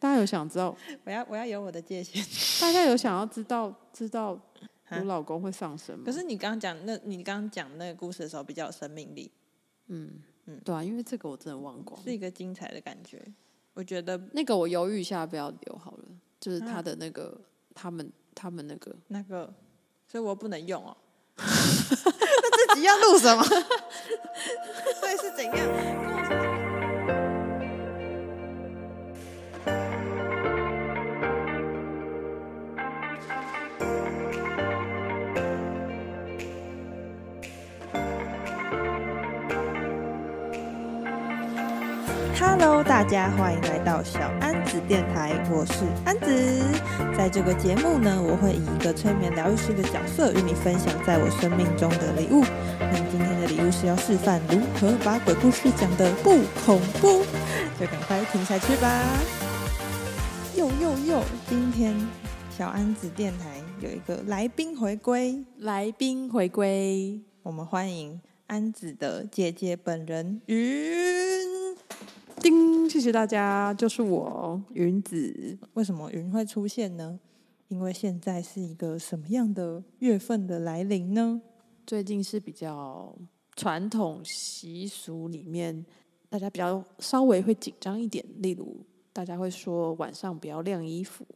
大家有想知道？我要我要有我的界限。大家有想要知道知道我老公会上身吗？可是你刚刚讲那，你刚刚讲那个故事的时候比较有生命力。嗯嗯，对啊，因为这个我真的忘光，是一个精彩的感觉。我觉得那个我犹豫一下，不要留好了。就是他的那个，啊、他们他们那个那个，所以我不能用哦。那自己要录什么？所以是怎样大家欢迎来到小安子电台，我是安子。在这个节目呢，我会以一个催眠疗愈师的角色与你分享在我生命中的礼物。那今天的礼物是要示范如何把鬼故事讲得不恐怖，就赶快听下去吧。又又又，今天小安子电台有一个来宾回归，来宾回归，我们欢迎安子的姐姐本人云。叮，谢谢大家，就是我云子。为什么云会出现呢？因为现在是一个什么样的月份的来临呢？最近是比较传统习俗里面，大家比较稍微会紧张一点。例如，大家会说晚上不要晾衣服，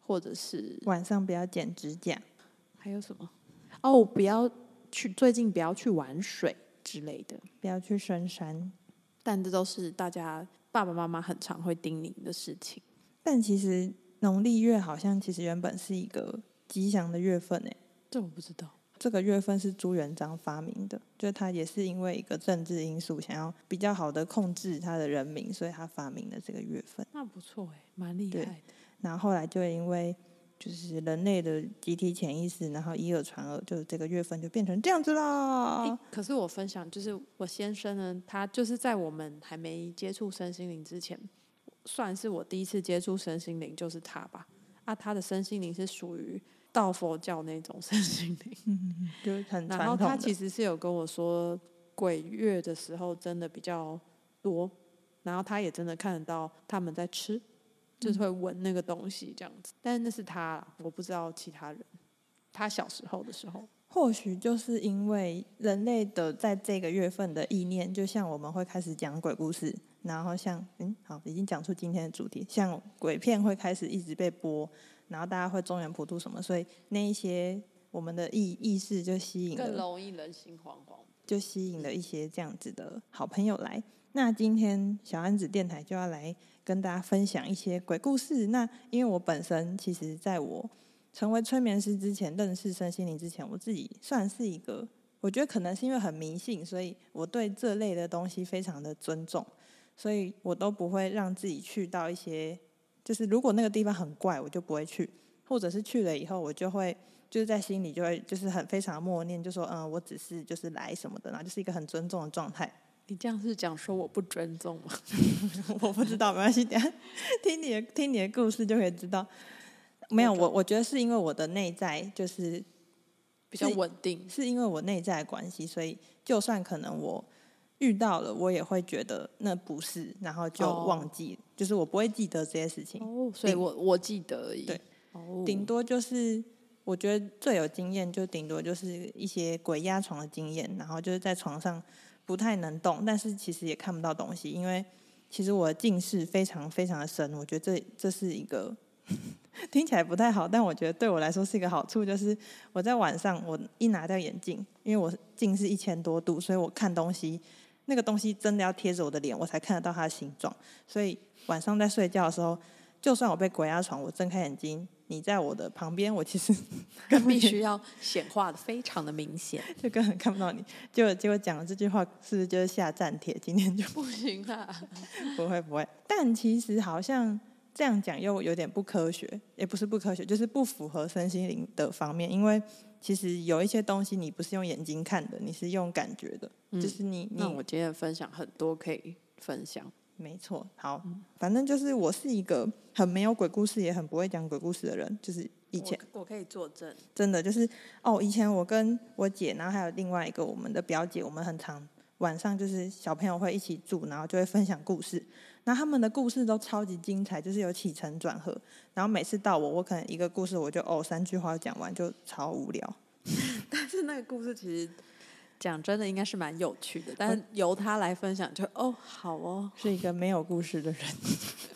或者是晚上不要剪指甲，还有什么？哦，不要去，最近不要去玩水之类的，不要去深山。但这都是大家爸爸妈妈很常会叮咛的事情。但其实农历月好像其实原本是一个吉祥的月份诶，这我不知道。这个月份是朱元璋发明的，就是他也是因为一个政治因素，想要比较好的控制他的人民，所以他发明了这个月份。那不错诶，蛮厉害的。然后后来就因为。就是人类的集体潜意识，然后以讹传讹，就这个月份就变成这样子啦。欸，可是我分享，就是我先生呢，他就是在我们还没接触身心灵之前，算是我第一次接触身心灵，就是他吧。啊，他的身心灵是属于道佛教那种身心灵，嗯，就是很传统。然后他其实是有跟我说，鬼月的时候真的比较多，然后他也真的看得到他们在吃。就是会闻那个东西这样子，但是那是他，我不知道其他人。他小时候的时候，或许就是因为人类的在这个月份的意念，就像我们会开始讲鬼故事，然后像嗯，好，已经讲出今天的主题，像鬼片会开始一直被播，然后大家会中原普渡什么，所以那一些我们的意意识就吸引了，更容易人心惶惶，就吸引了一些这样子的好朋友来。那今天小安子电台就要来。跟大家分享一些鬼故事。那因为我本身其实在我成为催眠师之前，认识身心灵之前，我自己算是一个，我觉得可能是因为很迷信，所以我对这类的东西非常的尊重，所以我都不会让自己去到一些，就是如果那个地方很怪，我就不会去，或者是去了以后，我就会就是在心里就会就是很非常默念，就说嗯，我只是就是来什么的，然后就是一个很尊重的状态。你这样是讲说我不尊重吗？我不知道，没关系，等下 听你的听你的故事就可以知道。没有，我我觉得是因为我的内在就是比较稳定，是因为我内在的关系，所以就算可能我遇到了，我也会觉得那不是，然后就忘记，哦、就是我不会记得这些事情。哦，所以我我记得而已。对，顶多就是我觉得最有经验，就顶多就是一些鬼压床的经验，然后就是在床上。不太能动，但是其实也看不到东西，因为其实我的近视非常非常的深。我觉得这这是一个 听起来不太好，但我觉得对我来说是一个好处，就是我在晚上我一拿掉眼镜，因为我近视一千多度，所以我看东西那个东西真的要贴着我的脸，我才看得到它的形状。所以晚上在睡觉的时候，就算我被鬼压床，我睁开眼睛。你在我的旁边，我其实 更必须要显化的非常的明显，就根本看不到你。结果结果讲了这句话，是不是就是下战帖？今天就不行啊！不会不会，但其实好像这样讲又有点不科学，也不是不科学，就是不符合身心灵的方面。因为其实有一些东西你不是用眼睛看的，你是用感觉的，嗯、就是你。那我今天分享很多可以分享。没错，好，反正就是我是一个很没有鬼故事，也很不会讲鬼故事的人。就是以前我，我可以作证，真的就是哦，以前我跟我姐，然后还有另外一个我们的表姐，我们很常晚上就是小朋友会一起住，然后就会分享故事。然后他们的故事都超级精彩，就是有起承转合。然后每次到我，我可能一个故事我就哦三句话讲完，就超无聊。但是那个故事其实讲真的应该是蛮有趣的，但是由他来分享就哦好哦，是一个没有故事的人。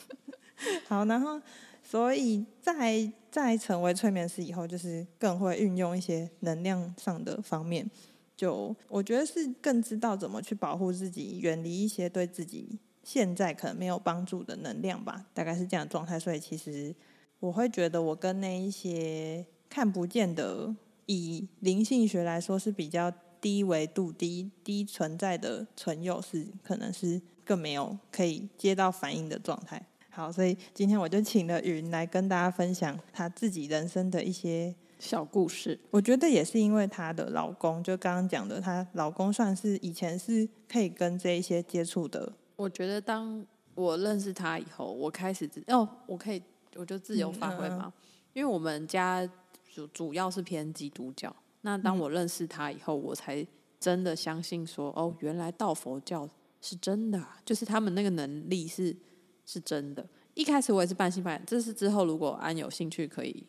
好，然后所以在在成为催眠师以后，就是更会运用一些能量上的方面，就我觉得是更知道怎么去保护自己，远离一些对自己。现在可能没有帮助的能量吧，大概是这样的状态。所以其实我会觉得，我跟那一些看不见的，以灵性学来说是比较低维度、低低存在的存有，是可能是更没有可以接到反应的状态。好，所以今天我就请了云来跟大家分享她自己人生的一些小故事。我觉得也是因为她的老公，就刚刚讲的，她老公算是以前是可以跟这一些接触的。我觉得当我认识他以后，我开始自哦，我可以我就自由发挥嘛，因为我们家主主要是偏基督教。那当我认识他以后，我才真的相信说，哦，原来道佛教是真的，啊就是他们那个能力是是真的。一开始我也是半信半疑，这是之后如果安有兴趣，可以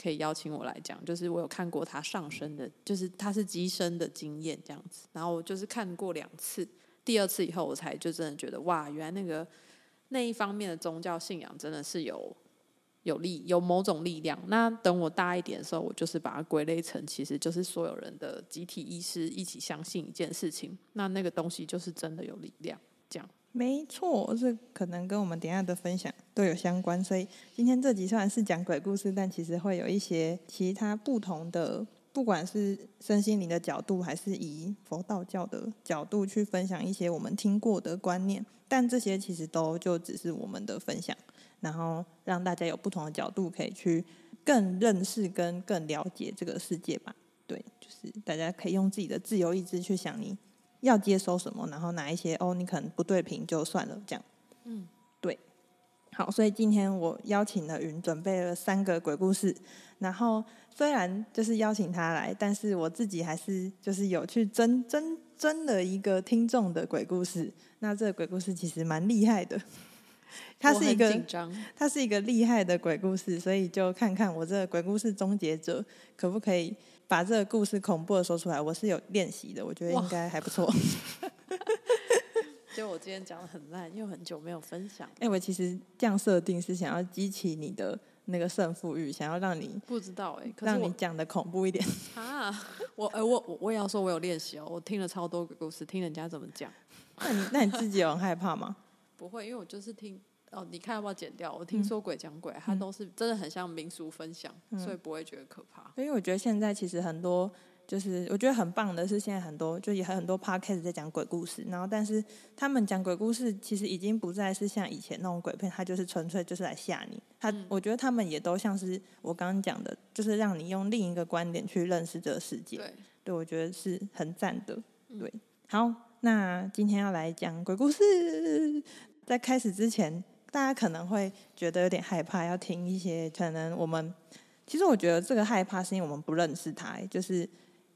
可以邀请我来讲，就是我有看过他上身的，就是他是机身的经验这样子，然后我就是看过两次。第二次以后，我才就真的觉得哇，原来那个那一方面的宗教信仰真的是有有力，有某种力量。那等我大一点的时候，我就是把它归类成，其实就是所有人的集体意识一起相信一件事情，那那个东西就是真的有力量。这样没错，这可能跟我们等下的分享都有相关。所以今天这集虽然是讲鬼故事，但其实会有一些其他不同的。不管是身心灵的角度，还是以佛道教的角度去分享一些我们听过的观念，但这些其实都就只是我们的分享，然后让大家有不同的角度可以去更认识跟更了解这个世界吧。对，就是大家可以用自己的自由意志去想你要接收什么，然后哪一些哦，你可能不对频就算了，这样。嗯，好，所以今天我邀请了云，准备了三个鬼故事，然后。虽然就是邀请他来，但是我自己还是就是有去争争争了一个听众的鬼故事。那这个鬼故事其实蛮厉害的，它是一个它是一个厉害的鬼故事，所以就看看我这个鬼故事终结者可不可以把这个故事恐怖的说出来。我是有练习的，我觉得应该还不错。就我今天讲的很烂，因为很久没有分享。哎，我其实这样设定是想要激起你的。那个胜负欲，想要让你不知道哎、欸，让你讲的恐怖一点 啊！我哎、欸，我我我也要说，我有练习哦，我听了超多个故事，听人家怎么讲。那你那你自己有很害怕吗？不会，因为我就是听哦，你看要不要剪掉？我听说鬼讲鬼，它、嗯、都是真的很像民俗分享，嗯、所以不会觉得可怕。因为我觉得现在其实很多。就是我觉得很棒的是，现在很多就也很多 podcast 在讲鬼故事，然后但是他们讲鬼故事其实已经不再是像以前那种鬼片，他就是纯粹就是来吓你。他我觉得他们也都像是我刚刚讲的，就是让你用另一个观点去认识这个世界。对，对我觉得是很赞的。对，好，那今天要来讲鬼故事，在开始之前，大家可能会觉得有点害怕，要听一些可能我们其实我觉得这个害怕是因为我们不认识他，就是。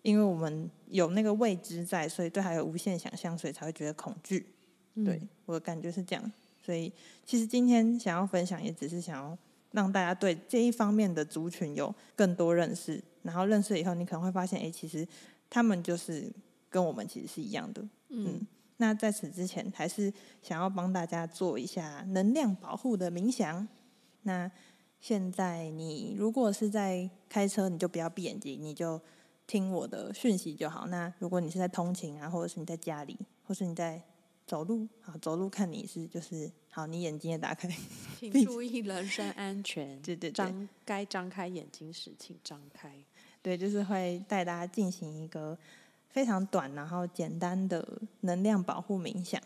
因为我们有那个未知在，所以对他有无限想象，所以才会觉得恐惧。嗯、对，我的感觉是这样。所以其实今天想要分享，也只是想要让大家对这一方面的族群有更多认识。然后认识以后，你可能会发现，哎，其实他们就是跟我们其实是一样的。嗯，嗯。那在此之前，还是想要帮大家做一下能量保护的冥想。那现在你如果是在开车，你就不要闭眼睛，你就。听我的讯息就好。那如果你是在通勤啊，或者是你在家里，或是你在走路，好，走路看你是就是好，你眼睛也打开，请注意人身安全。对对对，张该张开眼睛时请张开。对，就是会带大家进行一个非常短然后简单的能量保护冥想。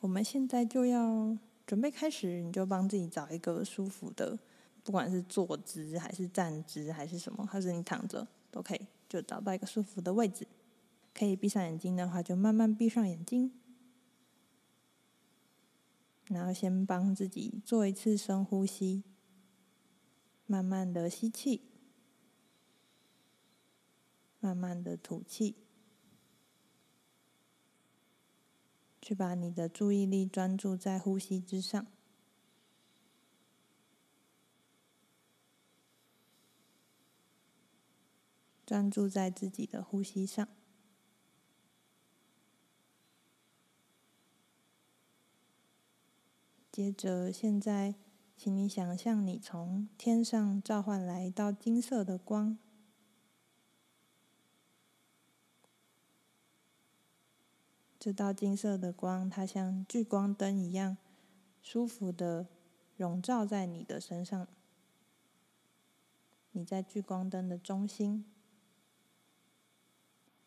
我们现在就要准备开始，你就帮自己找一个舒服的，不管是坐姿还是站姿还是什么，还是你躺着都可以。就找到一个舒服的位置，可以闭上眼睛的话，就慢慢闭上眼睛，然后先帮自己做一次深呼吸，慢慢的吸气，慢慢的吐气，去把你的注意力专注在呼吸之上，专注在自己的呼吸上。接着，现在，请你想象你从天上召唤来一道金色的光。这道金色的光，它像聚光灯一样，舒服的笼罩在你的身上。你在聚光灯的中心，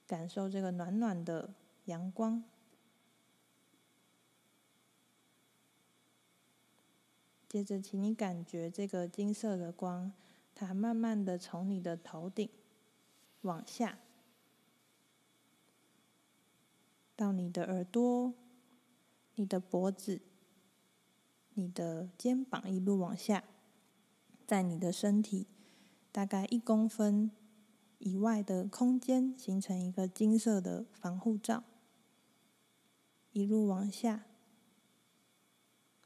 感受这个暖暖的阳光。接着，请你感觉这个金色的光，它慢慢的从你的头顶往下，到你的耳朵、你的脖子、你的肩膀，一路往下，在你的身体大概一公分以外的空间，形成一个金色的防护罩，一路往下，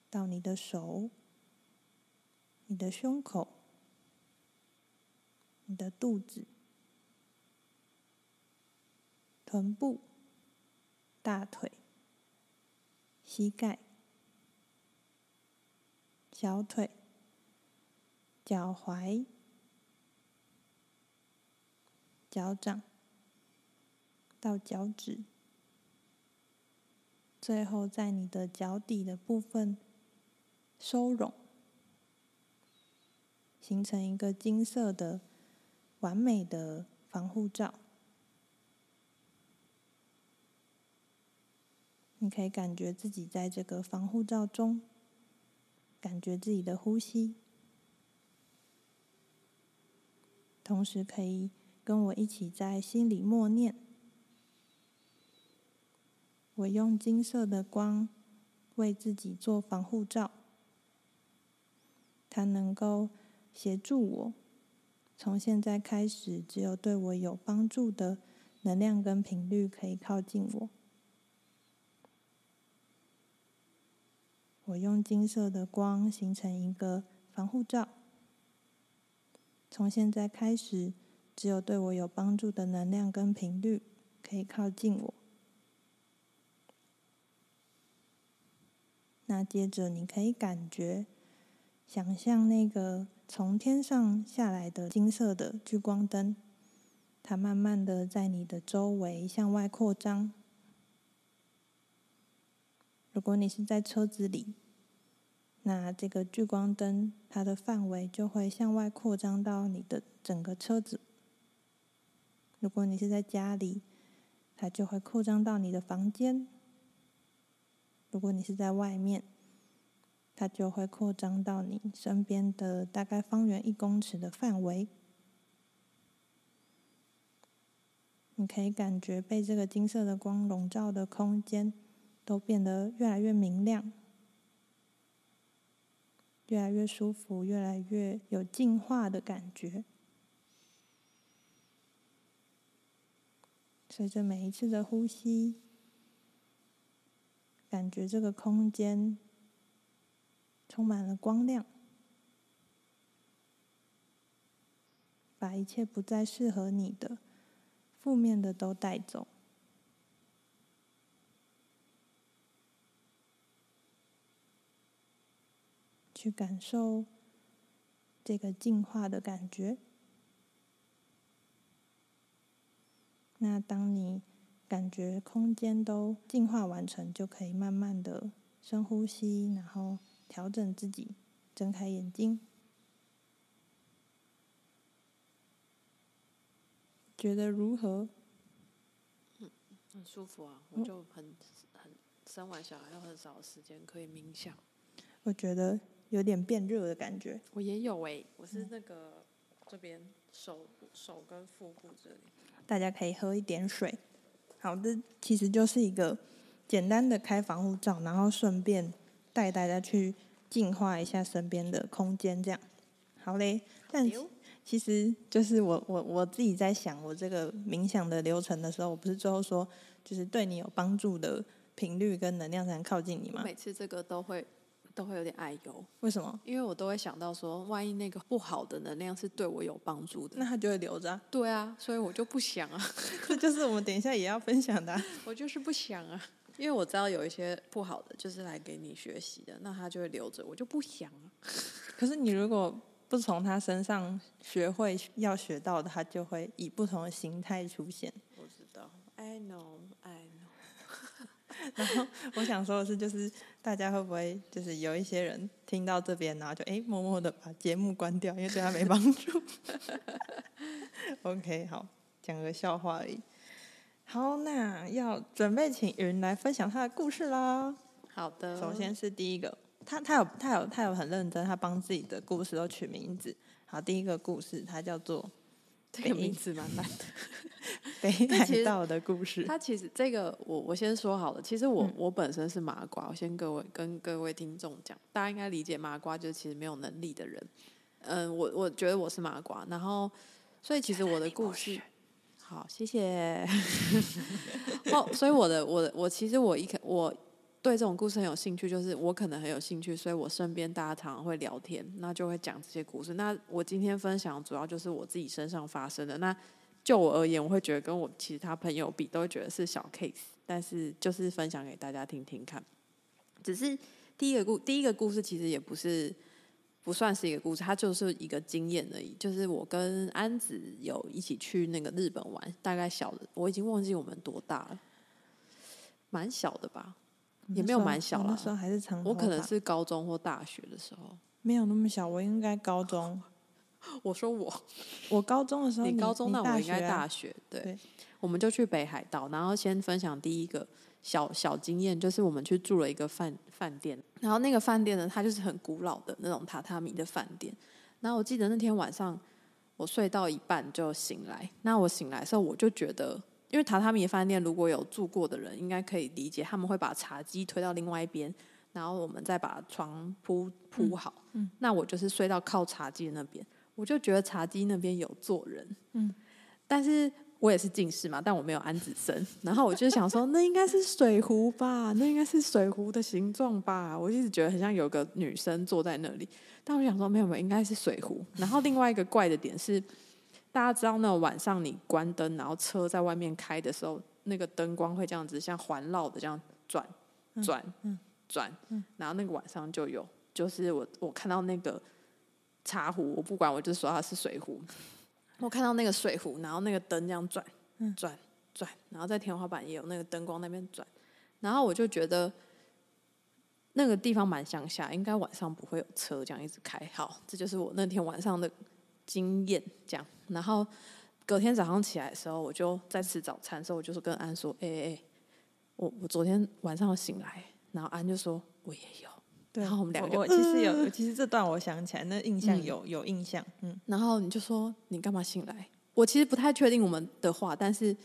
到你的手。你的胸口、你的肚子、臀部、大腿、膝盖、小腿、脚踝、脚掌到脚趾，最后在你的脚底的部分收拢。形成一个金色的、完美的防护罩。你可以感觉自己在这个防护罩中，感觉自己的呼吸，同时可以跟我一起在心里默念：我用金色的光为自己做防护罩，它能够。协助我，从现在开始，只有对我有帮助的能量跟频率可以靠近我。我用金色的光形成一个防护罩，从现在开始，只有对我有帮助的能量跟频率可以靠近我。那接着，你可以感觉。想象那个从天上下来的金色的聚光灯，它慢慢的在你的周围向外扩张。如果你是在车子里，那这个聚光灯它的范围就会向外扩张到你的整个车子。如果你是在家里，它就会扩张到你的房间。如果你是在外面，它就会扩张到你身边的大概方圆一公尺的范围。你可以感觉被这个金色的光笼罩的空间都变得越来越明亮，越来越舒服，越来越有净化的感觉。随着每一次的呼吸，感觉这个空间。充满了光亮，把一切不再适合你的、负面的都带走，去感受这个净化的感觉。那当你感觉空间都净化完成，就可以慢慢的深呼吸，然后。调整自己，睁开眼睛，觉得如何？嗯，很舒服啊！我就很很生完小孩，有很少时间可以冥想。我觉得有点变热的感觉。我也有哎、欸，我是那个、嗯、这边手手跟腹部这里。大家可以喝一点水。好的，其实就是一个简单的开防护罩，然后顺便。带大家去净化一下身边的空间，这样好嘞。但其实就是我我我自己在想我这个冥想的流程的时候，我不是最后说，就是对你有帮助的频率跟能量才能靠近你吗？每次这个都会都会有点爱忧，为什么？因为我都会想到说，万一那个不好的能量是对我有帮助的，那他就会留着啊。对啊，所以我就不想啊。这就是我们等一下也要分享的啊。我就是不想啊，因为我知道有一些不好的就是来给你学习的，那他就会留着，我就不想啊。可是你如果不从他身上学会要学到的，他就会以不同的形态出现。我知道 I know。然后我想说的是，就是大家会不会就是有一些人听到这边，然后就哎默默的把节目关掉，因为对他没帮助。OK，好，讲个笑话而已。好，那要准备请云来分享他的故事啦。好的，首先是第一个。他他有他有他有很认真，他帮自己的故事都取名字。好，第一个故事，他叫做这个名字蛮难的，北海道的故事。他其实这个我我先说好了，其实我、嗯、我本身是麻瓜，我先各位跟各位听众讲，大家应该理解麻瓜就是其实没有能力的人。嗯，我我觉得我是麻瓜，然后所以其实我的故事，好谢谢。哦，所以我的我的我其实我一开我。对这种故事很有兴趣，就是我可能很有兴趣，所以我身边大家常常会聊天，那就会讲这些故事。那我今天分享主要就是我自己身上发生的。那就我而言，我会觉得跟我其他朋友比，都会觉得是小 case，但是就是分享给大家听听看。只是第一个故第一个故事其实也不是不算是一个故事，它就是一个经验而已。就是我跟安子有一起去那个日本玩，大概小的我已经忘记我们多大了，蛮小的吧。也没有蛮小了，那时候还是长。我可能是高中或大学的时候，没有那么小。我应该高中。我说我，我高中的时候你，你高中，那我应该大大学。对，我们就去北海道，然后先分享第一个小小经验，就是我们去住了一个饭饭店，然后那个饭店呢，它就是很古老的那种榻榻米的饭店。然后我记得那天晚上我睡到一半就醒来，那我醒来的时候我就觉得。因为榻榻米饭店如果有住过的人，应该可以理解，他们会把茶几推到另外一边，然后我们再把床铺铺好。嗯，嗯，那我就是睡到靠茶几的那边，我就觉得茶几那边有坐人。嗯，但是我也是近视嘛，但我没有安子生，然后我就想说，那应该是水壶吧，那应该是水壶的形状吧，我一直觉得很像有个女生坐在那里，但我想说没有没有，应该是水壶。然后另外一个怪的点是。大家知道，那种晚上你关灯，然后车在外面开的时候，那个灯光会这样子像环绕的这样转转转，然后那个晚上就有，就是我我看到那个茶壶，我不管，我就说它是水壶，我看到那个水壶，然后那个灯这样转转转，然后在天花板也有那个灯光那边转，然后我就觉得那个地方蛮乡下，应该晚上不会有车这样一直开。好，这就是我那天晚上的经验，这样。然后隔天早上起来的时候，我就在吃早餐的时候，我就是跟安说：“哎哎哎，我我昨天晚上醒来。”然后安就说：“我也有。”对，然后我们两个就其实有，其实这段我想起来，那印象有、嗯、有印象。嗯，然后你就说：“你干嘛醒来？”我其实不太确定我们的话，但是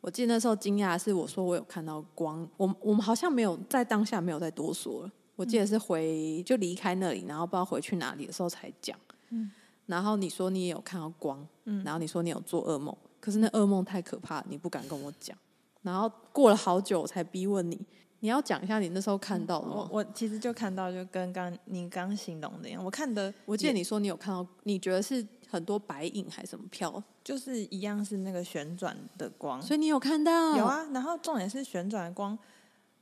我记得那时候惊讶的是我说我有看到光。我我们好像没有在当下没有再多说了。我记得是回就离开那里，然后不知道回去哪里的时候才讲。嗯。然后你说你也有看到光，嗯，然后你说你有做噩梦，可是那噩梦太可怕，你不敢跟我讲。然后过了好久，我才逼问你，你要讲一下你那时候看到的吗？我我其实就看到，就跟刚你刚形容的一样。我看的，我记得你说你有看到，你觉得是很多白影还是什么飘？就是一样是那个旋转的光，所以你有看到？有啊。然后重点是旋转的光，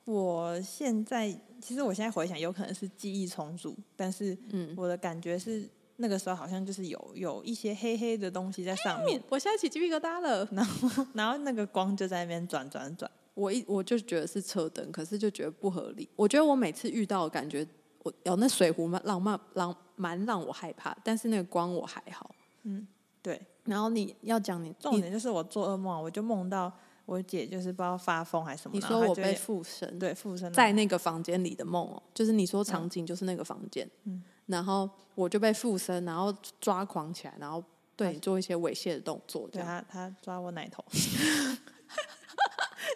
我现在其实我现在回想，有可能是记忆重组，但是嗯，我的感觉是。那个时候好像就是有有一些黑黑的东西在上面，我现在起鸡皮疙瘩了。然后 然后那个光就在那边转转转，我一我就觉得是车灯，可是就觉得不合理。我觉得我每次遇到的感觉，我有那水壶蛮浪漫，浪蛮让我害怕，但是那个光我还好。嗯，对。然后你要讲你重点就是我做噩梦，我就梦到我姐就是不知道发疯还是什么，你说我被附身，对，附身在那个房间里的梦哦，就是你说场景就是那个房间，嗯。然后我就被附身，然后抓狂起来，然后对你做一些猥亵的动作。对他，他抓我奶头，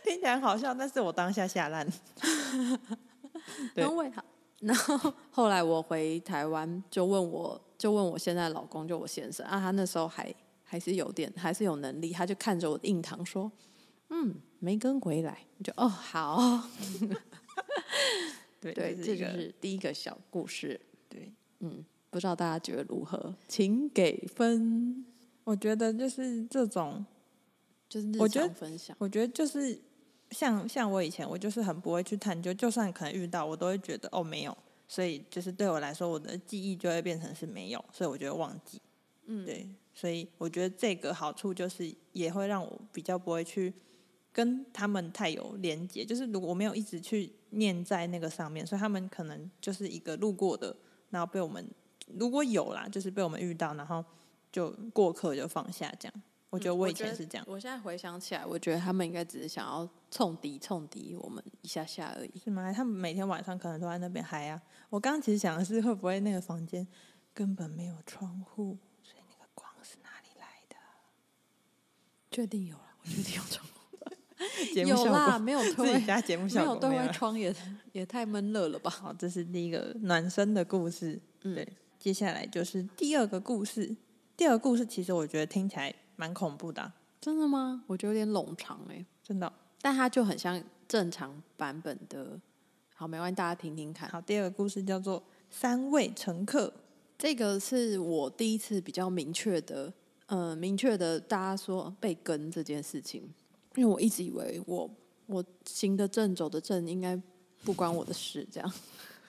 听起来好笑，但是我当下吓烂。然后然后后来我回台湾，就问我就问我现在的老公，就我先生啊，他那时候还还是有点还是有能力，他就看着我的印堂说：“嗯，没跟回来，我就哦好，对 对，这，这就是第一个小故事。对，嗯，不知道大家觉得如何？请给分。我觉得就是这种，就是我觉得分享，我觉得就是像像我以前，我就是很不会去探究，就算可能遇到，我都会觉得哦没有，所以就是对我来说，我的记忆就会变成是没有，所以我就会忘记。嗯，对，所以我觉得这个好处就是也会让我比较不会去跟他们太有连结，就是如果我没有一直去念在那个上面，所以他们可能就是一个路过的，然后被我们如果有啦，就是被我们遇到，然后。就过客就放下这样，我觉得我以前是这样。我现在回想起来，我觉得他们应该只是想要冲敌冲敌我们一下下而已，是吗？他们每天晚上可能都在那边嗨啊。我刚刚其实想的是，会不会那个房间根本没有窗户，所以那个光是哪里来的？确定有了，我确定有窗户。有啦，没有 推加节目效果，没有对外窗也也太闷热了吧？好，这是第一个暖身的故事。嗯，对，接下来就是第二个故事。第二个故事其实我觉得听起来蛮恐怖的。啊，真的吗？我觉得有点冗长哎，真的，但它就很像正常版本的。好，没关系，大家听听看。好，第二个故事叫做《三位乘客》，这个是我第一次比较明确的，嗯、呃，明确的大家说被跟这件事情，因为我一直以为我我行得正走得正，应该不关我的事这样，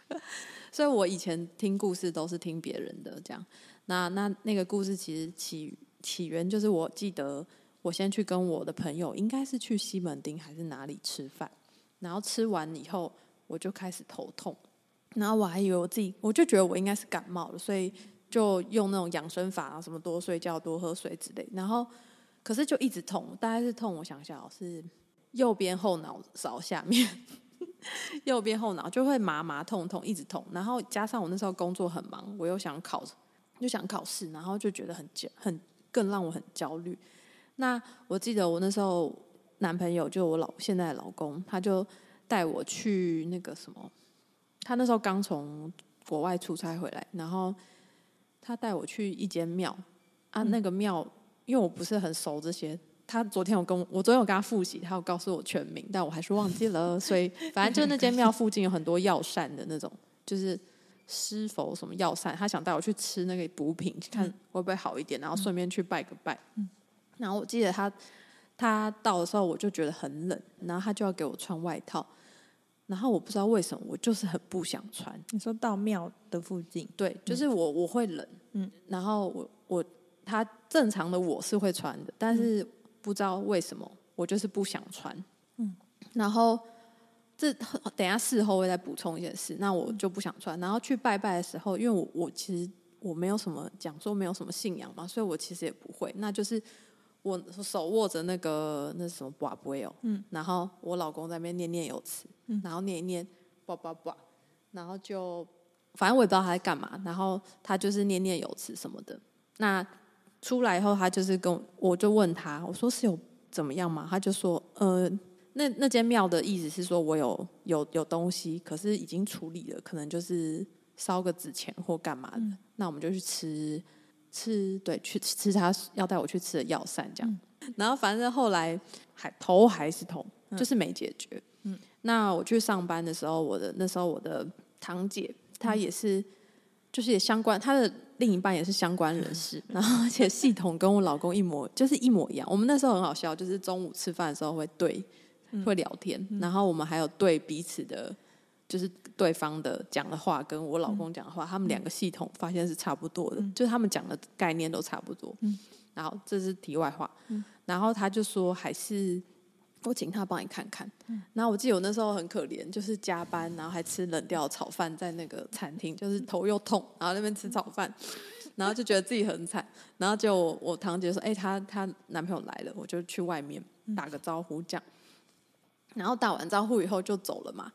所以我以前听故事都是听别人的这样。那那那个故事其实起起源就是，我记得我先去跟我的朋友，应该是去西门町还是哪里吃饭，然后吃完以后我就开始头痛，然后我还以为我自己，我就觉得我应该是感冒了，所以就用那种养生法啊，什么多睡觉、多喝水之类，然后可是就一直痛，大概是痛，我想想是右边后脑勺下面，右边后脑就会麻麻痛痛，一直痛，然后加上我那时候工作很忙，我又想考。就想考试，然后就觉得很，很更让我很焦虑。那我记得我那时候男朋友就我老现在的老公，他就带我去那个什么，他那时候刚从国外出差回来，然后他带我去一间庙啊，那个庙因为我不是很熟这些，他昨天有跟我，我昨天有跟他复习，他有告诉我全名，但我还是忘记了，所以反正就是那间庙附近有很多药膳的那种，就是。师傅什么药膳，他想带我去吃那个补品，看会不会好一点，然后顺便去拜个拜。嗯、然后我记得他他到的时候，我就觉得很冷，然后他就要给我穿外套，然后我不知道为什么，我就是很不想穿。你说到庙的附近，对，就是我我会冷，嗯，然后我我他正常的我是会穿的，但是不知道为什么我就是不想穿，嗯，然后。这等一下事后会再补充一件事，那我就不想穿。然后去拜拜的时候，因为我我其实我没有什么讲说没有什么信仰嘛，所以我其实也不会。那就是我手握着那个那什么跋杯哦，嗯，然后我老公在那边念念有词，嗯，然后念一念叭叭叭，然后就反正我也不知道他在干嘛，然后他就是念念有词什么的。那出来以后，他就是跟我，我就问他，我说是有怎么样嘛？他就说呃。那那间庙的意思是说，我有有有东西，可是已经处理了，可能就是烧个纸钱或干嘛的。嗯、那我们就去吃吃，对，去吃他要带我去吃的药膳这样。嗯、然后反正后来还头还是痛，就是没解决。嗯，那我去上班的时候，我的那时候我的堂姐她也是，就是也相关，她的另一半也是相关人士，然后而且系统跟我老公一模，就是一模一样。我们那时候很好笑，就是中午吃饭的时候会对。会聊天，嗯、然后我们还有对彼此的，就是对方的讲的话跟我老公讲的话，嗯、他们两个系统发现是差不多的，嗯、就是他们讲的概念都差不多。嗯、然后这是题外话。嗯、然后他就说，还是我请他帮你看看。嗯、然后我记得我那时候很可怜，就是加班，然后还吃冷掉炒饭，在那个餐厅，就是头又痛，然后那边吃炒饭，然后就觉得自己很惨。然后就我，我堂姐说：“哎，她她男朋友来了，我就去外面打个招呼，这样。”然后打完招呼以后就走了嘛，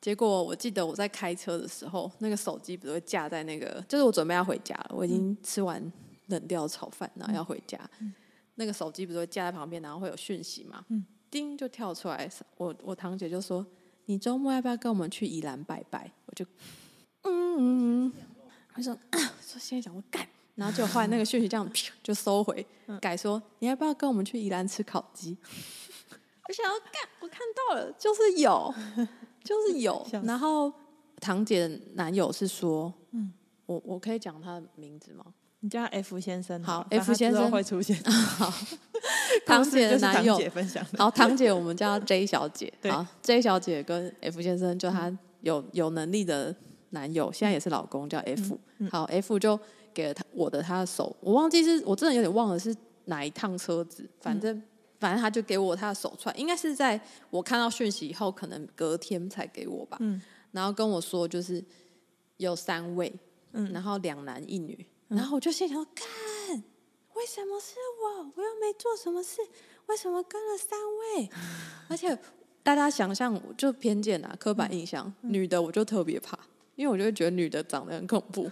结果我记得我在开车的时候，那个手机不是会架在那个，就是我准备要回家了，我已经吃完冷掉炒饭，然后要回家，嗯、那个手机不是会架在旁边，然后会有讯息嘛，嗯、叮就跳出来，我我堂姐就说：“你周末要不要跟我们去宜兰拜拜？”我就嗯，我说啊，说现在想我干，然后就换那个讯息这样就收回，改说你要不要跟我们去宜兰吃烤鸡？我想要干，我看到了，就是有，就是有。然后堂姐的男友是说，嗯，我我可以讲他的名字吗？你叫 F 先生。好，F 先生会出现。好，堂姐的男友分享。好，堂姐我们叫 J 小姐。好，J 小姐跟 F 先生，就她有有能力的男友，现在也是老公，叫 F。好，F 就给了他我的他的手，我忘记是我真的有点忘了是哪一趟车子，反正。反正他就给我他的手串，应该是在我看到讯息以后，可能隔天才给我吧。嗯，然后跟我说就是有三位，嗯，然后两男一女，嗯、然后我就心想说，看为什么是我？我又没做什么事，为什么跟了三位？嗯、而且大家想象就偏见啊，刻板印象，嗯、女的我就特别怕，因为我就会觉得女的长得很恐怖。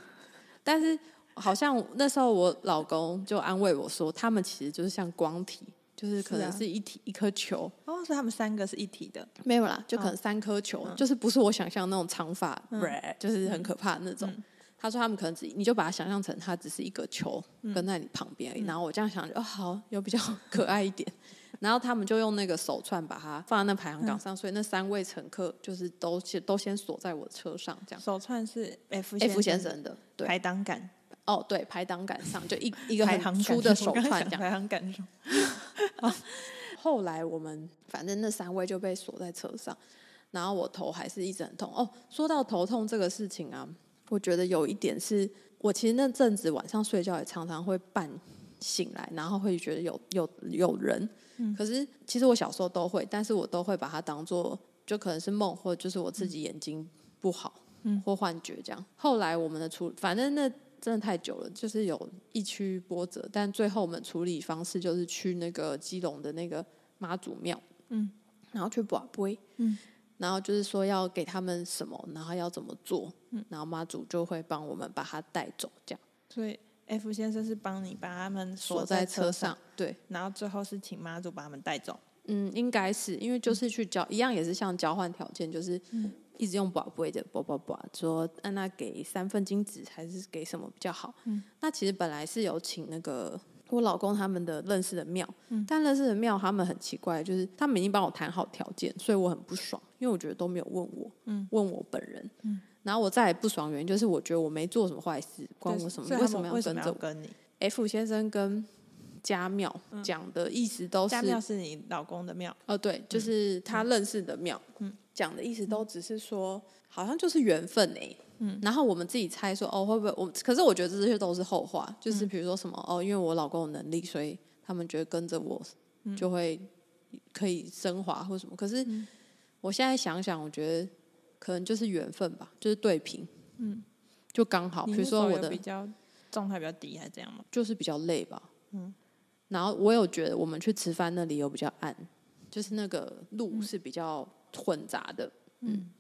但是好像那时候我老公就安慰我说，他们其实就是像光体。就是可能是一体一颗球哦，所以他们三个是一体的，没有啦，就可能三颗球，就是不是我想象那种长发，就是很可怕的那种。他说他们可能只，你就把它想象成它只是一个球跟在你旁边而已。然后我这样想，哦，好，有比较 可爱一点。然后他们就用那个手串把它放在那排行榜上，所以那三位乘客就是都先都先锁在我的车上，这样。手串是 F F 先生的排档杆。哦，对，排档杆上就一一个很粗的手串，这样。排档杆上。后来我们反正那三位就被锁在车上，然后我头还是一直很痛。哦，说到头痛这个事情啊，我觉得有一点是我其实那阵子晚上睡觉也常常会半醒来，然后会觉得有有有人。嗯。可是其实我小时候都会，但是我都会把它当做就可能是梦，或者就是我自己眼睛不好，嗯，或幻觉这样。后来我们的处，反正那。真的太久了，就是有一曲波折，但最后我们处理方式就是去那个基隆的那个妈祖庙，嗯，然后去跋杯，嗯，然后就是说要给他们什么，然后要怎么做，嗯，然后妈祖就会帮我们把他带走，这样。所以 F 先生是帮你把他们锁在车上，对，然后最后是请妈祖把他们带走。嗯，应该是因为就是去交，一样也是像交换条件，就是。嗯一直用宝贝的宝宝宝说，让他给三份金子还是给什么比较好？嗯，那其实本来是有请那个我老公他们的认识的庙，嗯，但认识的庙他们很奇怪，就是他们已经帮我谈好条件，所以我很不爽，因为我觉得都没有问我，嗯，问我本人，嗯，然后我再也不爽原因就是我觉得我没做什么坏事，关我什么？为什么要跟着跟你？F 先生跟家庙讲的意思都是家庙是你老公的庙，哦，对，就是他认识的庙，嗯。讲的意思都只是说，好像就是缘分哎、欸，嗯，然后我们自己猜说，哦，会不会我？可是我觉得这些都是后话，就是比如说什么，哦，因为我老公有能力，所以他们觉得跟着我就会可以升华或什么。可是我现在想想，我觉得可能就是缘分吧，就是对平，嗯，就刚好。比如说我的比较状态比较低，还是这样吗？就是比较累吧，嗯。然后我有觉得我们去吃饭那里有比较暗，就是那个路是比较。混杂的，嗯，